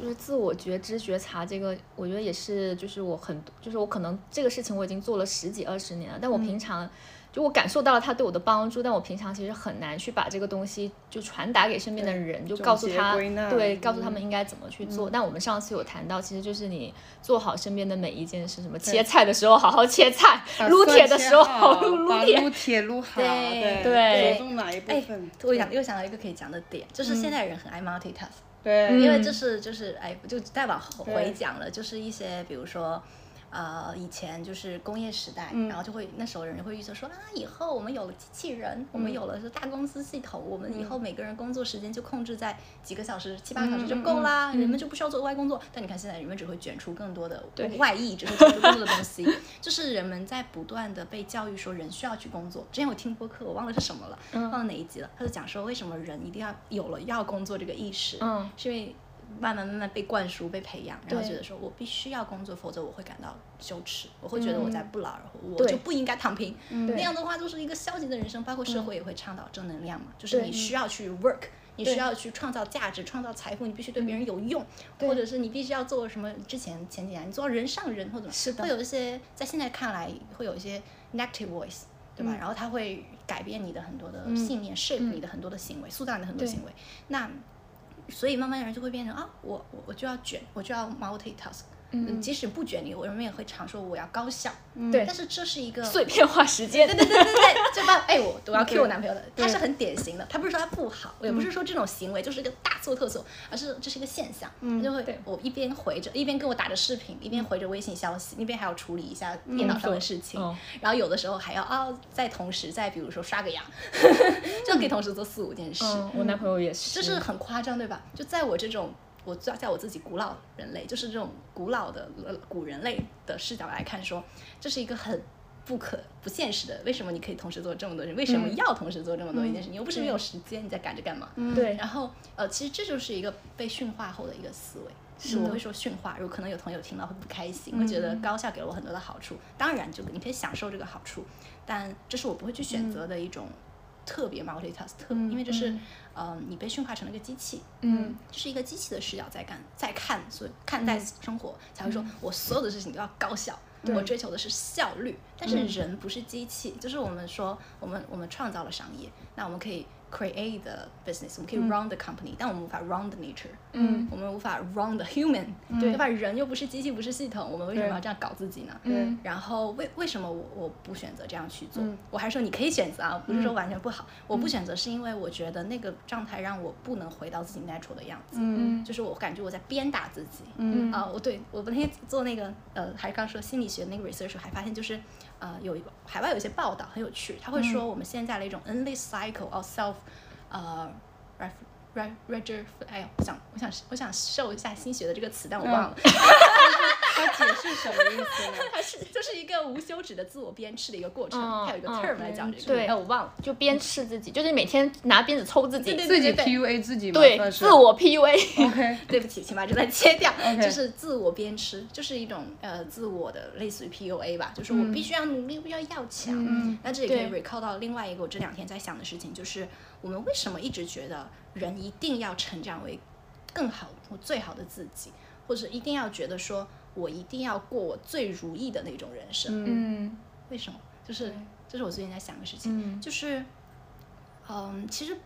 就是自我觉知觉察这个，我觉得也是，就是我很，就是我可能这个事情我已经做了十几二十年了，但我平常就我感受到了他对我的帮助，但我平常其实很难去把这个东西就传达给身边的人，就告诉他，对，告诉他们应该怎么去做。但我们上次有谈到，其实就是你做好身边的每一件事，什么切菜的时候好好切菜，撸铁的时候好好撸铁，撸铁撸好，对对，着重哪一部分？我想又想到一个可以讲的点，就是现在人很爱 multitask。对，因为这是就是哎，就再往回讲了，就是一些比如说。呃，以前就是工业时代，然后就会那时候人会预测说啊，以后我们有了机器人，我们有了是大公司系统，我们以后每个人工作时间就控制在几个小时、七八个小时就够啦，人们就不需要做额外工作。但你看现在，人们只会卷出更多的外溢，只会卷出更多的东西。就是人们在不断的被教育说人需要去工作。之前我听播客，我忘了是什么了，忘了哪一集了，他就讲说为什么人一定要有了要工作这个意识，嗯，是因为。慢慢慢慢被灌输、被培养，然后觉得说我必须要工作，否则我会感到羞耻，我会觉得我在不劳而获，我就不应该躺平。那样的话就是一个消极的人生。包括社会也会倡导正能量嘛，就是你需要去 work，你需要去创造价值、创造财富，你必须对别人有用，或者是你必须要做什么？之前前几年你做到人上人或者会有一些在现在看来会有一些 negative voice。对吧？然后它会改变你的很多的信念、shape 你的很多的行为，塑造你的很多行为。那所以慢慢的人就会变成啊，我我我就要卷，我就要 multitask。嗯，即使不卷你，我人们也会常说我要高效。对但是这是一个碎片化时间，对对对对对，就把哎我我要 Q 我男朋友的，他是很典型的，他不是说他不好，也不是说这种行为就是一个大错特错，而是这是一个现象，嗯就会我一边回着，一边跟我打着视频，一边回着微信消息，那边还要处理一下电脑上的事情，然后有的时候还要啊再同时再比如说刷个牙，就可以同时做四五件事。我男朋友也是，这是很夸张对吧？就在我这种。我在在我自己古老人类，就是这种古老的古人类的视角来看，说这是一个很不可不现实的。为什么你可以同时做这么多人？为什么要同时做这么多一件事？你又不是没有时间，你在赶着干嘛？对。然后呃，其实这就是一个被驯化后的一个思维。是我会说驯化，如果可能有朋友听到会不开心，会觉得高效给了我很多的好处。当然，就你可以享受这个好处，但这是我不会去选择的一种。特别 multitask，特因为这是，呃，你被驯化成了一个机器，嗯，是一个机器的视角在干，在看，所以看待生活才会说，我所有的事情都要高效，我追求的是效率，但是人不是机器，就是我们说，我们我们创造了商业，那我们可以。Create the business，我们可以 run the company，但我们无法 run the nature，嗯，我们无法 run the human，对。吧？人又不是机器，不是系统，我们为什么要这样搞自己呢？嗯，然后为为什么我我不选择这样去做？我还说你可以选择啊，不是说完全不好。我不选择是因为我觉得那个状态让我不能回到自己 natural 的样子，嗯，就是我感觉我在鞭打自己，嗯。啊，我对我那天做那个呃，还是刚说心理学那个 research 还发现就是。呃，有一个海外有一些报道很有趣，他会说我们现在的一种 endless cycle of self，呃，ref。r e g e r 哎呀，我想，我想，我想秀一下新学的这个词，但我忘了。它解释什么意思呢？它是就是一个无休止的自我鞭笞的一个过程。它有一个 term 来讲这个。对，我忘了。就鞭笞自己，就是每天拿鞭子抽自己，自己 PUA 自己。对，自我 PUA。OK，对不起，请把这段切掉。就是自我鞭笞，就是一种呃自我的类似于 PUA 吧，就是我必须要努力，必须要要强。嗯。那这里可以 recall 到另外一个我这两天在想的事情，就是我们为什么一直觉得。人一定要成长为更好、或最好的自己，或者一定要觉得说我一定要过我最如意的那种人生。嗯，为什么？就是这是我最近在想的事情。就是，嗯，其实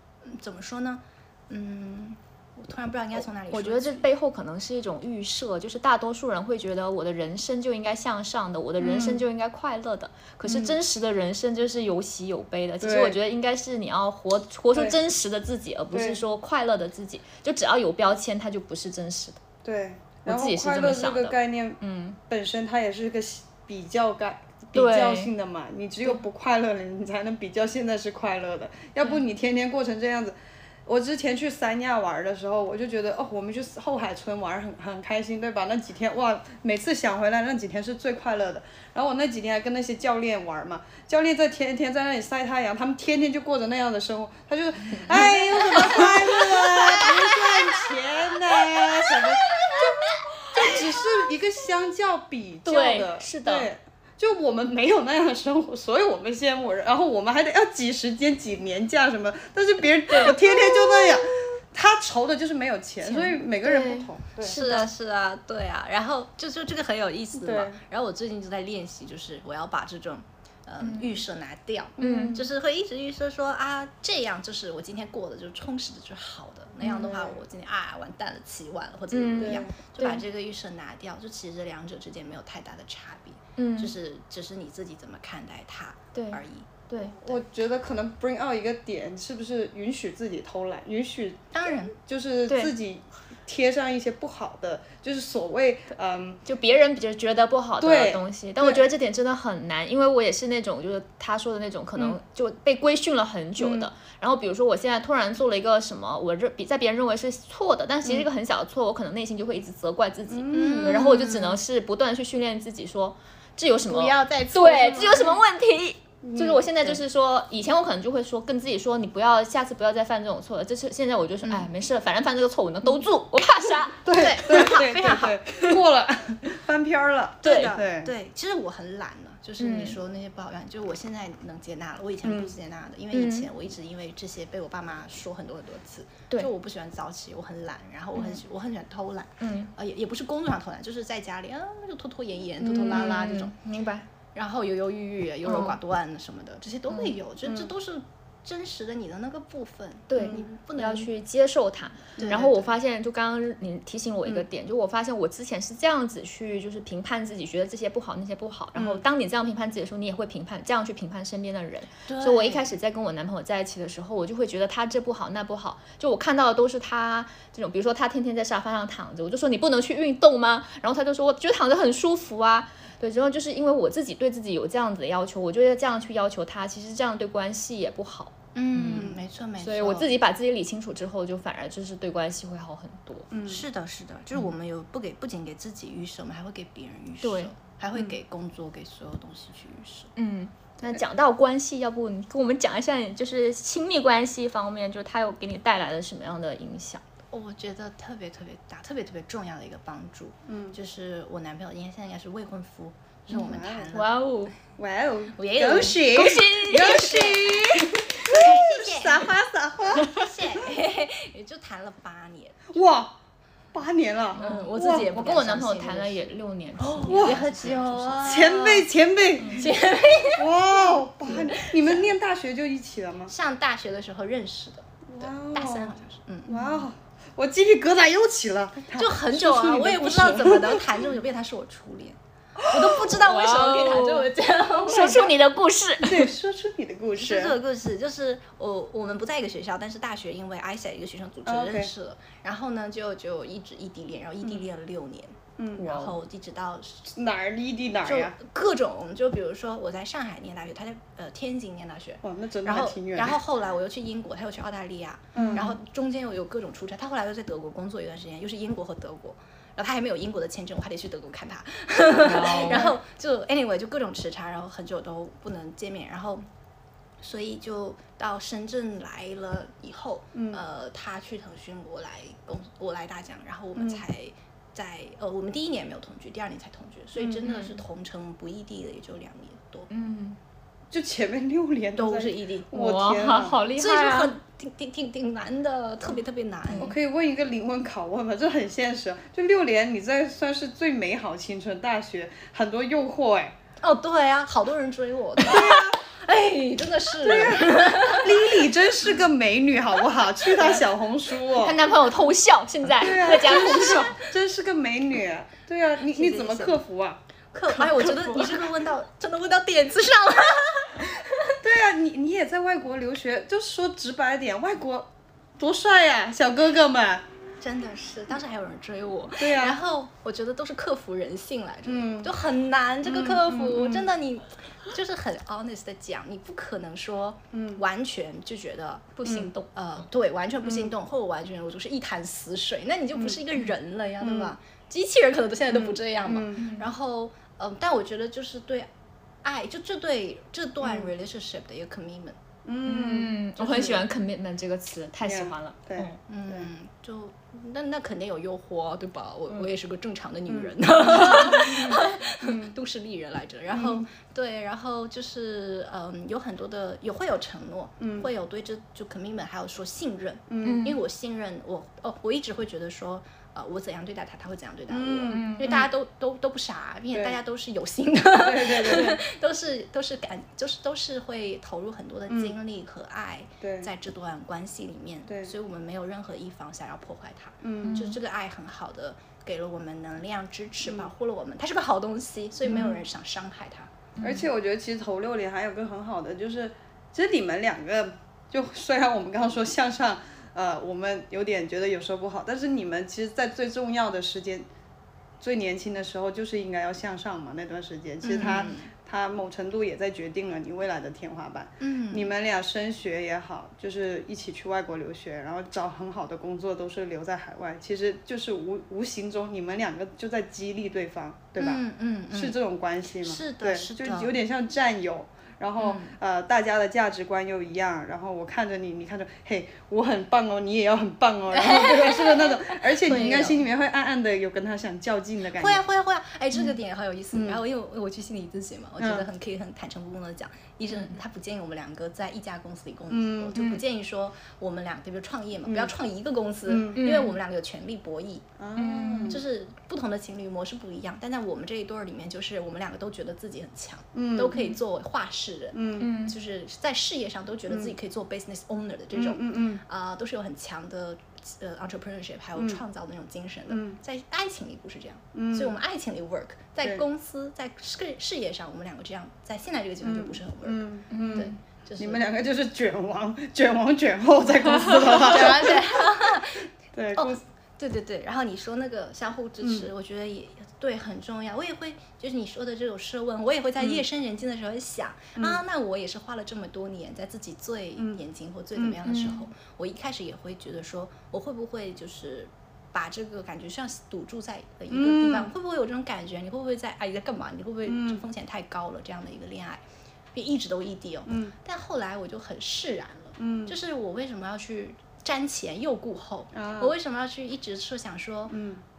怎么说呢？嗯。我突然不知道应该从哪里。我觉得这背后可能是一种预设，就是大多数人会觉得我的人生就应该向上的，我的人生就应该快乐的。可是真实的人生就是有喜有悲的。其实我觉得应该是你要活活出真实的自己，而不是说快乐的自己。就只要有标签，它就不是真实的。对，我自己是这个概念，嗯，本身它也是个比较概比较性的嘛。你只有不快乐了，你才能比较现在是快乐的。要不你天天过成这样子。我之前去三亚玩的时候，我就觉得哦，我们去后海村玩很很开心，对吧？那几天哇，每次想回来那几天是最快乐的。然后我那几天还跟那些教练玩嘛，教练在天天在那里晒太阳，他们天天就过着那样的生活。他就，哎，有什么快乐啊？不赚钱呐，什么？只是一个相较比较的，是的。就我们没有那样的生活，所以我们羡慕。然后我们还得要挤时间、挤年假什么。但是别人我天天就那样，他愁的就是没有钱。所以每个人不同。是啊，是啊，对啊。然后就就这个很有意思嘛。然后我最近就在练习，就是我要把这种。嗯，预设拿掉，嗯，就是会一直预设说啊，这样就是我今天过的就是充实的，就是好的。那样的话，我今天啊完蛋了，起晚了或者怎么样，就把这个预设拿掉。就其实这两者之间没有太大的差别，嗯，就是只是你自己怎么看待它而已。对，我觉得可能 bring out 一个点，是不是允许自己偷懒，允许当然就是自己。贴上一些不好的，就是所谓嗯，就别人比较觉得不好的东西。但我觉得这点真的很难，因为我也是那种，就是他说的那种，可能就被规训了很久的。然后比如说我现在突然做了一个什么，我认比在别人认为是错的，但其实一个很小的错，我可能内心就会一直责怪自己。嗯。然后我就只能是不断的去训练自己，说这有什么？不要再对，这有什么问题？就是我现在就是说，以前我可能就会说跟自己说，你不要下次不要再犯这种错了。这是现在我就说，哎，没事了，反正犯这个错我能兜住，我怕啥？对对 对，非常好，过了，翻篇了。对对，对。其实我很懒了，就是你说那些抱怨，就是我现在能接纳了，我以前不接纳的，因为以前我一直因为这些被我爸妈说很多很多次。对。就我不喜欢早起，我很懒，然后我很喜我很喜欢偷懒。嗯。呃，也也不是工作上偷懒，就是在家里啊，就拖拖延延、拖拖拉拉这种。明白。然后犹犹豫豫、优柔寡断什么的，这些都会有，这这都是真实的你的那个部分。对你不能要去接受它。然后我发现，就刚刚你提醒我一个点，就我发现我之前是这样子去就是评判自己，觉得这些不好，那些不好。然后当你这样评判自己的时候，你也会评判这样去评判身边的人。所以我一开始在跟我男朋友在一起的时候，我就会觉得他这不好那不好，就我看到的都是他这种，比如说他天天在沙发上躺着，我就说你不能去运动吗？然后他就说我觉得躺着很舒服啊。对，然后就是因为我自己对自己有这样子的要求，我就要这样去要求他，其实这样对关系也不好。嗯，没错没错。所以我自己把自己理清楚之后，就反而就是对关系会好很多。嗯，是的，是的，就是我们有不给不仅给自己预设，我们还会给别人预设，对，还会给工作、给所有东西去预设。嗯，那讲到关系，要不你跟我们讲一下，就是亲密关系方面，就是它有给你带来了什么样的影响？我觉得特别特别大、特别特别重要的一个帮助，嗯，就是我男朋友，因为现在应该是未婚夫，就是我们谈了，哇哦，哇哦，也有。恭喜恭喜。恭喜！谢谢。撒花撒花！谢谢，也就谈了八年，哇，八年了，嗯，我自己也不我跟我男朋友谈了也六年，哇。也很久啊，前辈前辈。前辈，哇哦，八年！你们念大学就一起了吗？上大学的时候认识的，对大三好像是，嗯。哇哦，我鸡皮疙瘩又起了。就很久啊，我也不知道怎么能谈这么久，变成他是我初恋，我都不知道为什么可以谈这么久。说出你的故事。对，说出你的故事。说出的故事，就是我我们不在一个学校，但是大学因为 ISA 一个学生组织认识了，然后呢就就一直异地恋，然后异地恋了六年，嗯，然后一直到哪儿异地哪儿就呀？各种，就比如说我在上海念大学，他在呃天津念大学，哇，那真的然后还挺远的。然后后来我又去英国，他又去澳大利亚，嗯然后中间又有各种出差，他后来又在德国工作一段时间，又是英国和德国。然后他还没有英国的签证，我还得去德国看他。然后就 anyway 就各种时差，然后很久都不能见面，然后所以就到深圳来了以后，嗯呃，他去腾讯，我来公我来大疆，然后我们嗯才在、呃我们第一年没有同居，第二年才同居，所以真的是同城不异地的也就两年多，嗯，就前面六年都是异地。我天哇，啊！好厉所以就害啊！很挺挺挺挺难的，特别特别难。我可以问一个灵魂拷问吗？这很现实。就六年，你在算是最美好青春，大学很多诱惑哎。哦，对啊，好多人追我。对啊，哎，真的是。Lily 真是个美女，好不好？去她小红书她哦，男朋友偷笑，现在在家偷真是笑。真是个美女。对啊，你你怎么克服啊？克哎，我觉得你这个问到真的问到点子上了。对啊，你你也在外国留学，就说直白点，外国多帅呀、小哥哥们。真的是，当时还有人追我。对呀然后我觉得都是克服人性来着，嗯就很难这个克服，嗯嗯嗯真的你就是很 honest 的讲，你不可能说嗯完全就觉得不心动。呃，对，完全不心动，或者完全我就是一潭死水，那你就不是一个人了呀，对吧？机器人可能都现在都不这样嘛。嗯然后，嗯、但我觉得就是对爱，就这对这段 relationship 的一个 commitment，嗯，嗯，我很喜欢 commitment 这个词，太喜欢了。对嗯嗯，就那那肯定有诱惑，对吧？我、我也是个正常的女人，都市丽人来着。然后、对，然后就是嗯，有很多的也会有承诺，嗯。会有对这就 commitment，还有说信任，嗯。因为我信任我哦，我一直会觉得说。呃，我怎样对待他，他会怎样对待我，嗯因为大家都、都都不傻，并且大家都是有心的，对对对对。都是都是感，就是都是会投入很多的精力和爱在这段关系里面，对。所以我们没有任何一方想要破坏它，嗯就。这个爱很好的给了我们能量、支持，保护了我们，它是个好东西，所以没有人想伤害它。而且我觉得其实头六里还有个很好的，就是其实你们两个就虽然我们刚刚说向上，呃，我们有点觉得有时候不好，但是你们其实，在最重要的时间，最年轻的时候就是应该要向上嘛，那段时间其实他、嗯它某程度也在决定了你未来的天花板。嗯你们俩升学也好，就是一起去外国留学，然后找很好的工作，都是留在海外，其实就是无无形中你们两个就在激励对方，对吧？嗯嗯嗯，是这种关系吗？是的对，是的就有点像战友，然后呃大家的价值观又一样，然后我看着你，你看着，嘿，我很棒哦，你也要很棒哦，然后对吧？是不是那种？而且你应该心里面会暗暗的有跟他想较劲的感觉。会啊会啊会啊！哎，这个点也好有意思。然后因为我去心理咨询嘛，我觉得很可以很坦诚不公的讲，医生他不建议我们两个在一家公司里工作，就不建议说我们俩比如创业嘛，不要创一个公司，因为我们两个有权利博弈。嗯，就是不同的情侣模式不一样，但在我们这一对儿里面，就是我们两个都觉得自己很强，都可以作为话事人，嗯，就是在事业上都觉得自己可以做 business owner 的这种，嗯嗯，啊，都是有很强的呃 entrepreneurship 还有创造的那种精神的。在爱情里不是这样，所以我们爱情里 work，在公司在事事业上，我们两个这样，在现在这个阶段就不是很 work，嗯，对，就是你们两个就是卷王，卷王卷后在公司的话，对，哦。对对对，然后你说那个相互支持，我觉得也对很重要。我也会就是你说的这种设问，我也会在夜深人静的时候想啊，那我也是花了这么多年，在自己最年轻或最怎么样的时候，我一开始也会觉得说，我会不会就是把这个感觉像堵住在的一个地方，会不会有这种感觉？你会不会在啊你在干嘛？你会不会这风险太高了？这样的一个恋爱，别一直都异地哦。嗯。但后来我就很释然了。嗯。就是我为什么要去？瞻前又顾后，我为什么要去一直设想说，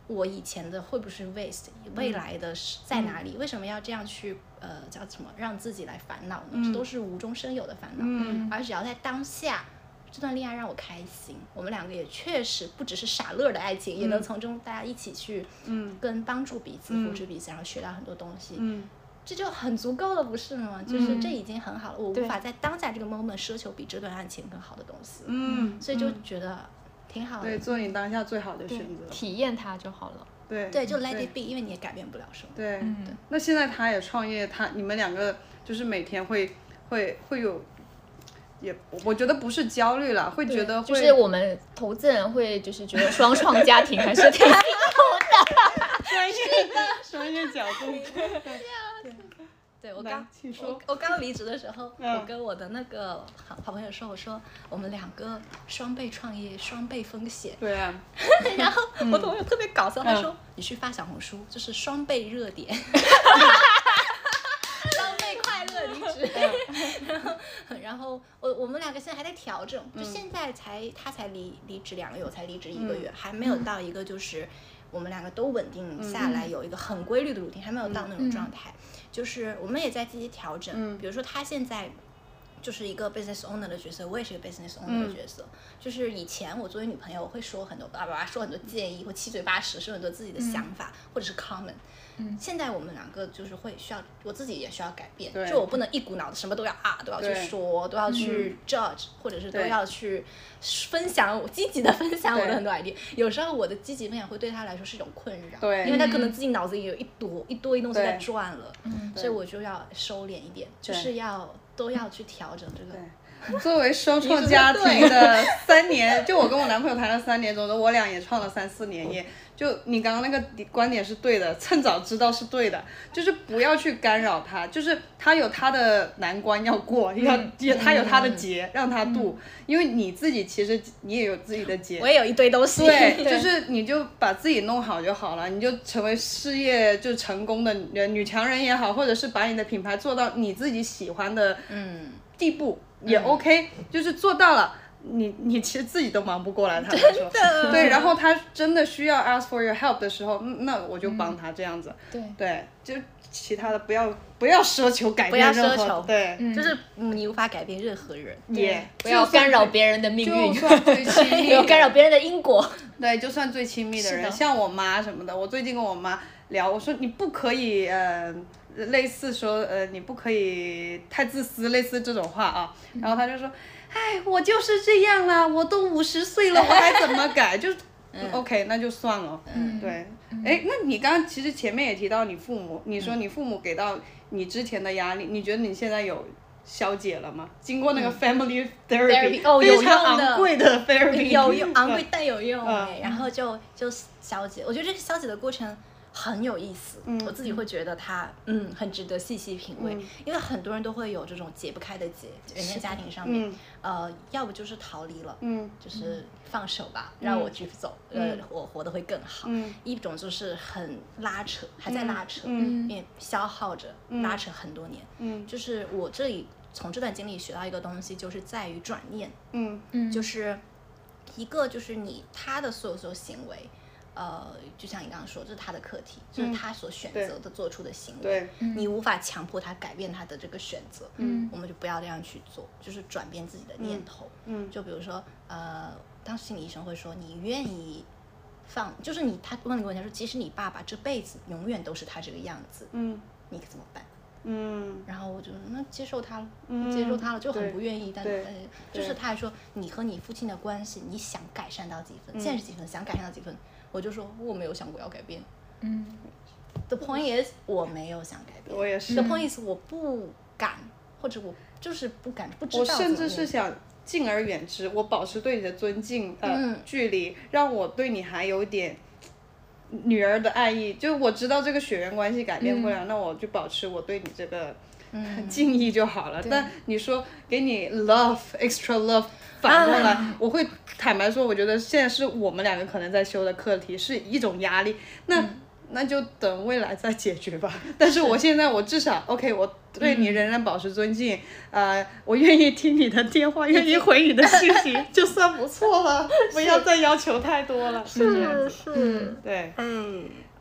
我以前的会不会 waste，未来的是在哪里？为什么要这样去呃叫什么让自己来烦恼呢？这都是无中生有的烦恼，而只要在当下，这段恋爱让我开心，我们两个也确实不只是傻乐的爱情，也能从中大家一起去跟帮助彼此、扶持彼此，然后学到很多东西。这就很足够了，不是吗？就是这已经很好了，我无法在当下这个 moment 奢求比这段爱情更好的东西。嗯，所以就觉得挺好的。对，做你当下最好的选择，体验它就好了。对，对，就 let it be，因为你也改变不了什么。对，那现在他也创业，他你们两个就是每天会会会有，也我觉得不是焦虑了，会觉得就是我们投资人会就是觉得双创家庭还是挺 辛苦的。专业专业角度。对我刚我我刚离职的时候，我跟我的那个好好朋友说，我说我们两个双倍创业，双倍风险。对啊。然后我朋友特别搞笑，他说你去发小红书，就是双倍热点。双倍快乐离职。然后然后我我们两个现在还在调整，就现在才他才离离职两个月，我才离职一个月，还没有到一个就是我们两个都稳定下来，有一个很规律的 routine，还没有到那种状态。就是我们也在积极调整，比如说他现在就是一个 business owner 的角色，我也是一个 business owner 的角色。就是以前我作为女朋友，我会说很多叭叭叭，说很多建议，或七嘴八舌，说很多自己的想法，或者是 comment。嗯，现在我们两个就是会需要，我自己也需要改变，就我不能一股脑的什么都要啊，都要去说，都要去 judge，或者是都要去分享，积极的分享我的很多 idea。有时候我的积极分享会对他来说是一种困扰，对，因为他可能自己脑子里有一朵一堆东西在转了，所以我就要收敛一点，就是要都要去调整这个。作为双创家庭的三年，就我跟我男朋友谈了三年，总之我俩也创了三四年业。就你刚刚那个观点是对的，趁早知道是对的，就是不要去干扰他，就是他有他的难关要过，要也他有他的劫让他渡，因为你自己其实你也有自己的劫，我也有一堆东西，对，就是你就把自己弄好就好了，你就成为事业就成功的女强人也好，或者是把你的品牌做到你自己喜欢的嗯。地步也 OK，就是做到了。你你其实自己都忙不过来，他说对，然后他真的需要 ask for your help 的时候，那我就帮他这样子。对对，就其他的不要不要奢求改变任何，对，就是你无法改变任何人，也不要干扰别人的命运，就算最亲 密，不要干扰别人的因果。对，就算最亲密的人，像我妈什么的，我最近跟我妈聊，我说你不可以呃，类似说呃，你不可以太自私，类似这种话啊，然后她就说。哎，我就是这样啦，我都五十岁了，我还怎么改？就，OK，那就算了。嗯，对。哎，那你刚刚其实前面也提到你父母，你说你父母给到你之前的压力，你觉得你现在有消解了吗？经过那个 family therapy，哦，非常昂贵的 therapy，有用，昂贵但有用。然后就就消解，我觉得这个消解的过程很有意思，我自己会觉得它嗯很值得细细品味，因为很多人都会有这种解不开的结，人家家庭上面，呃，要不就是逃离了，嗯，就是放手吧，让我继续走，呃，我活得会更好，一种就是很拉扯，还在拉扯，嗯，也消耗着，拉扯很多年，嗯，就是我这里从这段经历学到一个东西，就是在于转念，嗯。嗯，就是一个就是你他的所有所有行为。呃，就像你刚刚说，这是他的课题，这是他所选择的做出的行为，你无法强迫他改变他的这个选择，嗯，我们就不要这样去做，就是转变自己的念头，嗯，就比如说，呃，当心理医生会说，你愿意放，就是你他问你个问题说，即使你爸爸这辈子永远都是他这个样子，嗯，你怎么办？嗯，然后我就那接受他了，接受他了就很不愿意，但是就是他还说，你和你父亲的关系，你想改善到几分，现在是几分，想改善到几分。我就说我没有想过要改变，嗯，The point is 我没有想改变，我也是。The point is 我不敢，或者我就是不敢，不知道。我甚至是想敬而远之，我保持对你的尊敬，呃，距离，让我对你还有点女儿的爱意。就我知道这个血缘关系改变不了，那我就保持我对你这个 敬意就好了。但你说给你 love extra love。反过来，我会坦白说，我觉得现在是我们两个可能在修的课题是一种压力，那那就等未来再解决吧。但是我现在我至少 OK，我对你仍然保持尊敬，呃，我愿意听你的电话，愿意 回你的信息，就算不错了，不要再要求太多了。是是，对，哎，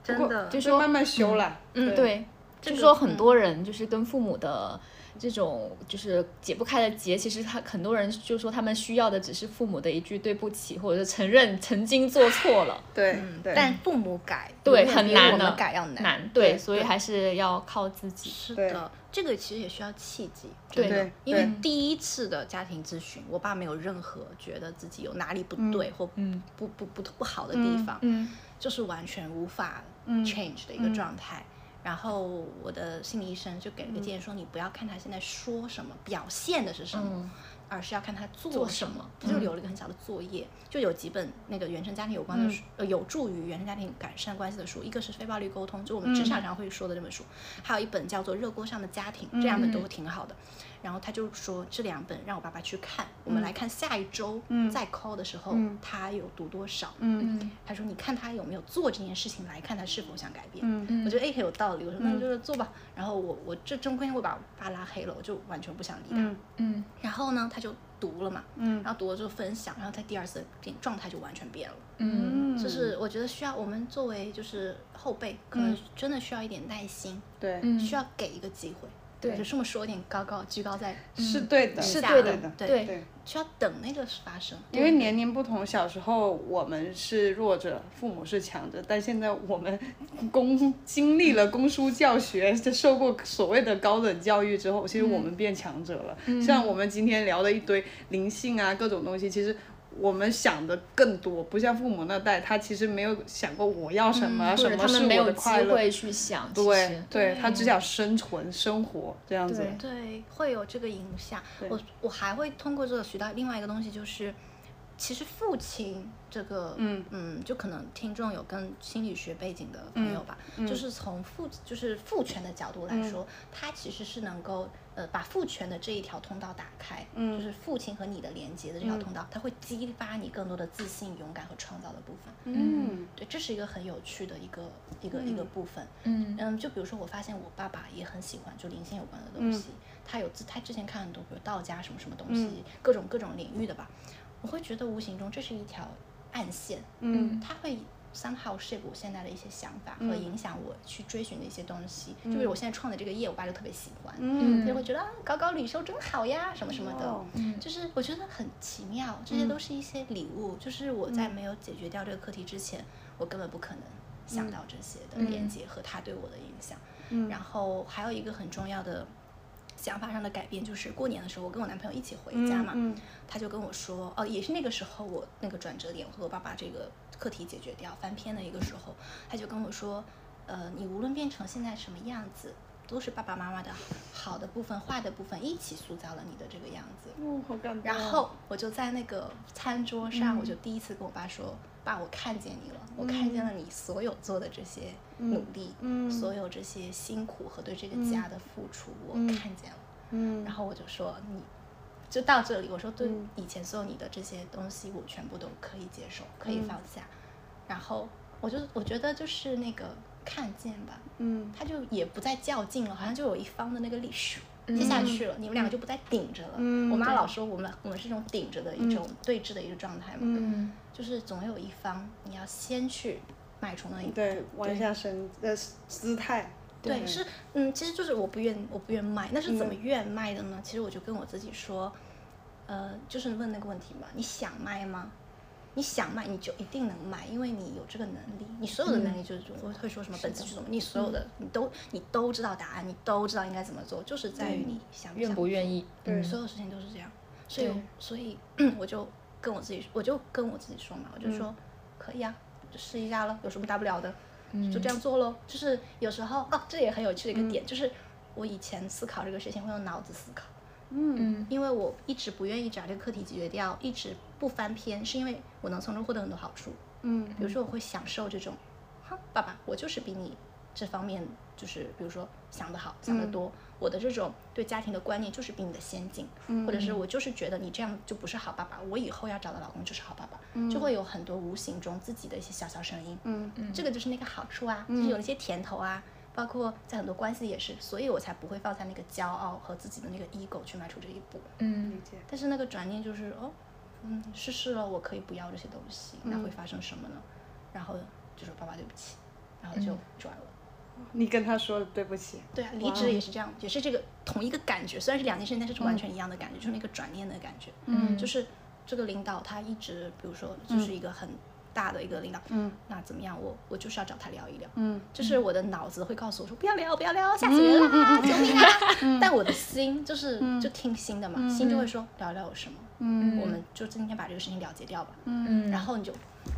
真的，就是慢慢修了。嗯，对，就是说很多人就是跟父母的。这种就是解不开的结，其实他很多人就说他们需要的只是父母的一句对不起，或者是承认曾经做错了。对，嗯、对但父母改对很难的，改要难。对，所以还是要靠自己。是的，这个其实也需要契机。对，因为第一次的家庭咨询，我爸没有任何觉得自己有哪里不对或不不不不好的地方，嗯，就是完全无法 change 的一个状态。然后我的心理医生就给了个建议，说你不要看他现在说什么，表现的是什么，而是要看他做什么。他就留了一个很小的作业，就有几本那个原生家庭有关的书，呃，有助于原生家庭改善关系的书。一个是非暴力沟通，就我们职场上会说的这本书，还有一本叫做热锅上的家庭，这样的都挺好的。然后他就说这两本让我爸爸去看，我们来看下一周再 call 的时候他有读多少。嗯，他说你看他有没有做这件事情，来看他是否想改变。嗯我觉得哎很有道理，我说那就是做吧。然后我我这中间会把我爸拉黑了，我就完全不想理他。嗯，然后呢他就读了嘛，嗯，然后读了之后分享，然后他第二次变状态就完全变了。嗯，就是我觉得需要我们作为就是后辈，可能真的需要一点耐心，对，需要给一个机会。对，就这么说，有点高高居高在是对的，是对的，对对，需要等那个发生。因为年龄不同，小时候我们是弱者，父母是强者，但现在我们公经历了公书教学，受过所谓的高等教育之后，其实我们变强者了。像我们今天聊的一堆灵性啊，各种东西，其实。我们想的更多，不像父母那代，他其实没有想过我要什么，什么是我的快乐。会去想，对对，他只想生存、生活这样子。对，会有这个影响。我我还会通过这个学到另外一个东西，就是。其实父亲这个，嗯嗯，就可能听众有跟心理学背景的朋友吧，就是从父就是父权的角度来说，他其实是能够呃把父权的这一条通道打开，嗯，就是父亲和你的连接的这条通道，它会激发你更多的自信、勇敢和创造的部分，嗯，对，这是一个很有趣的一个一个一个部分，嗯。嗯，就比如说我发现我爸爸也很喜欢就灵性有关的东西，他有自他之前看很多比如道家什么什么东西，各种各种领域的吧。我会觉得无形中这是一条暗线，嗯，他会 somehow shape 我现在的一些想法和影响我去追寻的一些东西。就比如我现在创的这个业，我爸就特别喜欢，嗯，就会觉得啊，搞搞旅修真好呀，什么什么的，嗯，就是我觉得很奇妙，这些都是一些礼物。就是我在没有解决掉这个课题之前，我根本不可能想到这些的连接和他对我的影响。嗯，然后还有一个很重要的。想法上的改变就是过年的时候，我跟我男朋友一起回家嘛，他就跟我说，哦，也是那个时候我那个转折点，我和我爸爸这个课题解决掉翻篇的一个时候，他就跟我说，呃，你无论变成现在什么样子，都是爸爸妈妈的好的部分、坏的部分一起塑造了你的这个样子。哦，好感动。然后我就在那个餐桌上，我就第一次跟我爸说，爸，我看见你了，我看见了你所有做的这些努力，嗯所有这些辛苦和对这个家的付出，我看见了。嗯然后我就说你，就到这里，我说对嗯以前所有你的这些东西，我全部都可以接受，可以嗯放下。然后我就我觉得就是那个看见吧，嗯他就也不再较劲了，好像就有一方的那个力咻接下去了，你们两个就不再顶着了。嗯我妈老说我们我们是一种顶着的一种对峙的一个状态嘛，嗯，就是总有一方你要先去迈出那一步。对，弯下身的姿态，对，是，嗯，其实就是我不愿，我不愿卖。那是怎么嗯愿卖的呢？其实我就跟我自己说，呃，就是问那个问题嘛，你想卖吗？你想卖，你就一定能卖，因为你有这个能力。你所有的能力就是我会说什么本质是什么，你所有的你都你都知道答案，你都知道应该怎么做，就是在于你想不愿想不愿意？对所有事情都是这样，所以所以 我就跟我自己，我就跟我自己说嘛，我就说、可以啊，就试一下了，有什么大不了的，就这样做咯。就是有时候哦，这也很有趣的一个点，就是我以前思考这个事情会用脑子思考，嗯。因为我一直不愿意把这个课题解决掉，一直不翻篇，是因为我能从中获得很多好处。嗯。比如说我会享受这种，哈，爸爸，我就是比你这方面就是比如说想得好，想得多，我的这种对家庭的观念就是比你的先进，或者是我就是觉得你这样就不是好爸爸，我以后要找的老公就是好爸爸，就会有很多无形中自己的一些小小声音，嗯。这个就是那个好处啊，就是有一些甜头啊。包括在很多关系也是，所以我才不会放下那个骄傲和自己的那个 ego 去迈出这一步。嗯理解，但是那个转念就是哦，嗯，试试了，我可以不要这些东西，那会发生什么呢？然后就说爸爸对不起，然后就转了。你跟他说对不起，对啊，离职也是这样，也是这个同一个感觉，虽然是两件事情，但是是完全一样的感觉，就是那个转念的感觉。嗯就是这个领导他一直，比如说就是一个很大的一个领导，嗯。那怎么样？我我就是要找他聊一聊。嗯就是我的脑子会告诉我说不要聊，不要聊，下次别啦，救命啊！但我的心就是就听心的嘛，心就会说聊聊有什么，嗯。我们就今天把这个事情了结掉吧。嗯。然后你就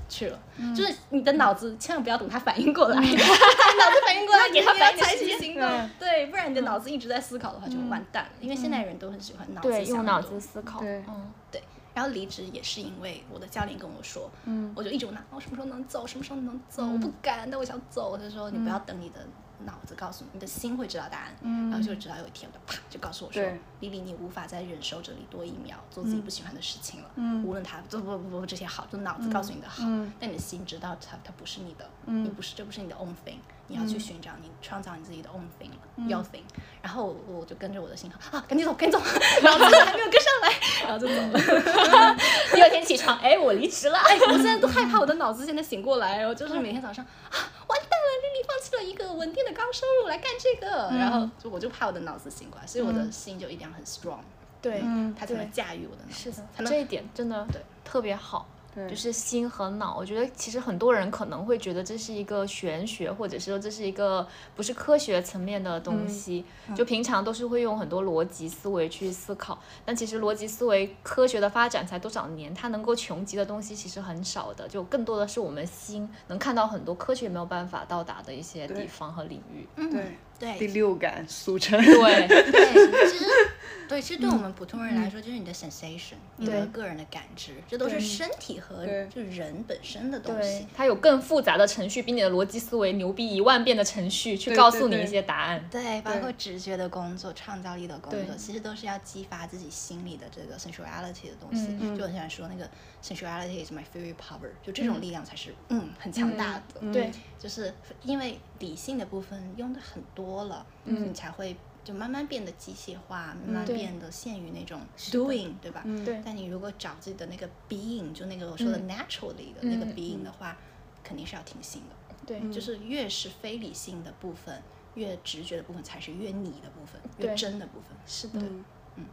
去了，就是你的脑子千万不要等他反应过来，脑子反应过来，给它你要反应采取行动。对，不然你的脑子一直在思考的话就完蛋了，因为现在人都很喜欢脑子对，用脑子思考。对。嗯对，然后离职也是因为我的教练跟我说，嗯我就一直问他，我什么时候能走，什么时候能走，我不敢，但我想走。他说你不要等你的脑子告诉你，你的心会知道答案，然后就直到有一天，啪就告诉我说对，丽丽，你无法再忍受这里多一秒做自己不喜欢的事情了，嗯。无论他不不不不这些好，就脑子告诉你的好，嗯。但你的心知道它它不是你的，你不是这不是你的 own thing，你要去寻找你创造你自己的 own thing，your thing。然后我我就跟着我的心啊，赶紧走，赶紧走，脑子还没有跟上来，然后就走了。第二天起床，哎，我离职了。哎，我现在都害怕我的脑子现在醒过来，我就是每天早上啊，弃了一个稳定的高收入来干这个，然后就我就怕我的脑子醒过来，所以我的心就一定要很 strong，对，嗯它才能驾驭我的脑子，这一点真的对。特别好。对就是心和脑，我觉得其实很多人可能会觉得这是一个玄学，或者是说这是一个不是科学层面的东西。就平常都是会用很多逻辑思维去思考，但其实逻辑思维科学的发展才多少年，它能够穷极的东西其实很少的，就更多的是我们心能看到很多科学没有办法到达的一些地方和领域。嗯对对第六感俗称，对，对，其实对，其实对我们普通人来说，就是你的 sensation，你的个人的感知，这都是身体和对就人本身的东对西。，它有更复杂的程序，比你的逻辑思维牛逼一万遍的程序去告诉你一些答案。对，包对括直觉的工作、创造力的工作，其实都是要激发自己心里的这个 sensuality 的东西。嗯就我很喜欢说那个 sensuality is my favorite power，就这种力量才是嗯很强大的。对，就是因为理性的部分用的很多了，嗯，你才会就慢慢变得机械化，慢慢变得限于那种 doing，对吧？对。但你如果找自己的那个 being，就那个我说的 naturally 的那个 being 的话，肯定是要听心的。对，就是越是非理性的部分，越直觉的部分才是越你的部分，越真的部分。是的，嗯。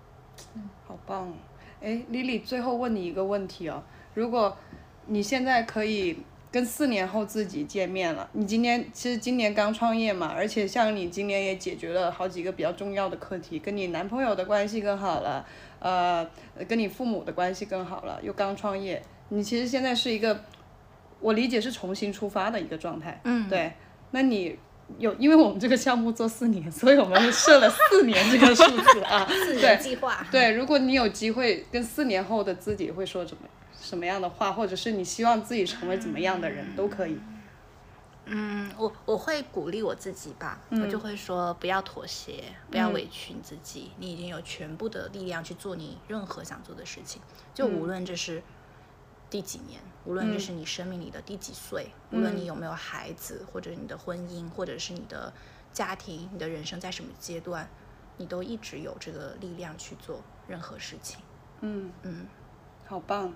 好棒。哦！哎，Lily，最后问你一个问题哦，如果你现在可以跟四年后自己见面了，你今年其实今年刚创业嘛，而且像你今年也解决了好几个比较重要的课题，跟你男朋友的关系更好了，呃，跟你父母的关系更好了，又刚创业，你其实现在是一个，我理解是重新出发的一个状态，嗯，对，那你。有，因为我们这个项目做四年，所以我们设了四年这个数字啊。四对年计划。对，如果你有机会跟四年后的自己会说什么什么样的话，或者是你希望自己成为怎么样的人都可以。嗯，我我会鼓励我自己吧，我就会说不要妥协，不要委屈你自己，你已经有全部的力量去做你任何想做的事情，就无论这是第几年，无论这是你生命里的第几岁，无论你有没有孩子，或者你的婚姻，或者是你的家庭，你的人生在什么阶段，你都一直有这个力量去做任何事情。嗯，嗯，好棒，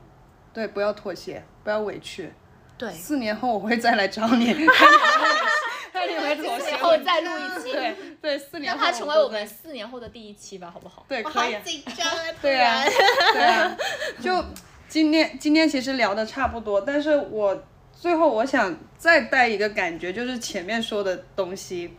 对，不要妥协，不要委屈。对，四年后我会再来找你，看你会 看你会妥协然。后再录一期，对对，四年让后它成为我们四年后的第一期吧，好不好？对可以好。紧张啊！突对啊然，对啊，就今天今天其实聊的差不多，但是我最后我想再带一个感觉，就是前面说的东西，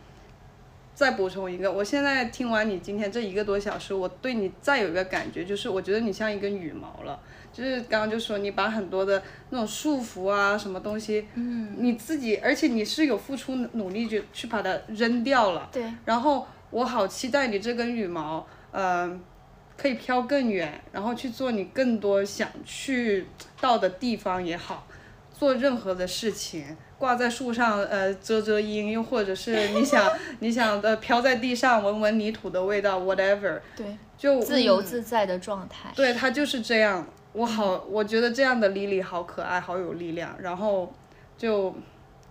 再补充一个。我现在听完你今天这一个多小时，我对你再有一个感觉，就是我觉得你像一根羽毛了。就是刚刚就说你把很多的那种束缚啊，什么东西，嗯，你自己，而且你是有付出努力去去把它扔掉了，对，然后我好期待你这根羽毛，呃，可以飘更远，然后去做你更多想去到的地方也好，做任何的事情，挂在树上，呃，遮遮阴，又或者是你想 你想呃飘在地上闻闻泥土的味道，whatever，对，就自由嗯自在的状态。对它就是这样，我好，我觉得这样的 Lily 好可爱，好有力量，然后就，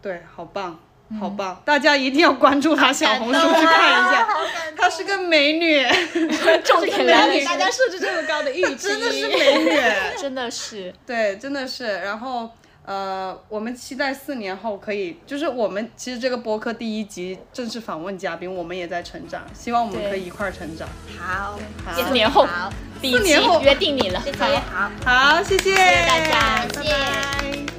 对，好棒，好棒，大家一定要关注她小红书去看一下，她是个美女，重点来了美女大家设置这么高的预期，真的是美女，真的是，对，真的是，然后。呃，我们期待四年后可以，就是我们其实这个播客第一集正式访问嘉宾，我们也在成长，希望我们可以一块儿成长。好，好四年后四年后约定你了。谢谢，好。好，谢谢，谢大家拜谢谢拜。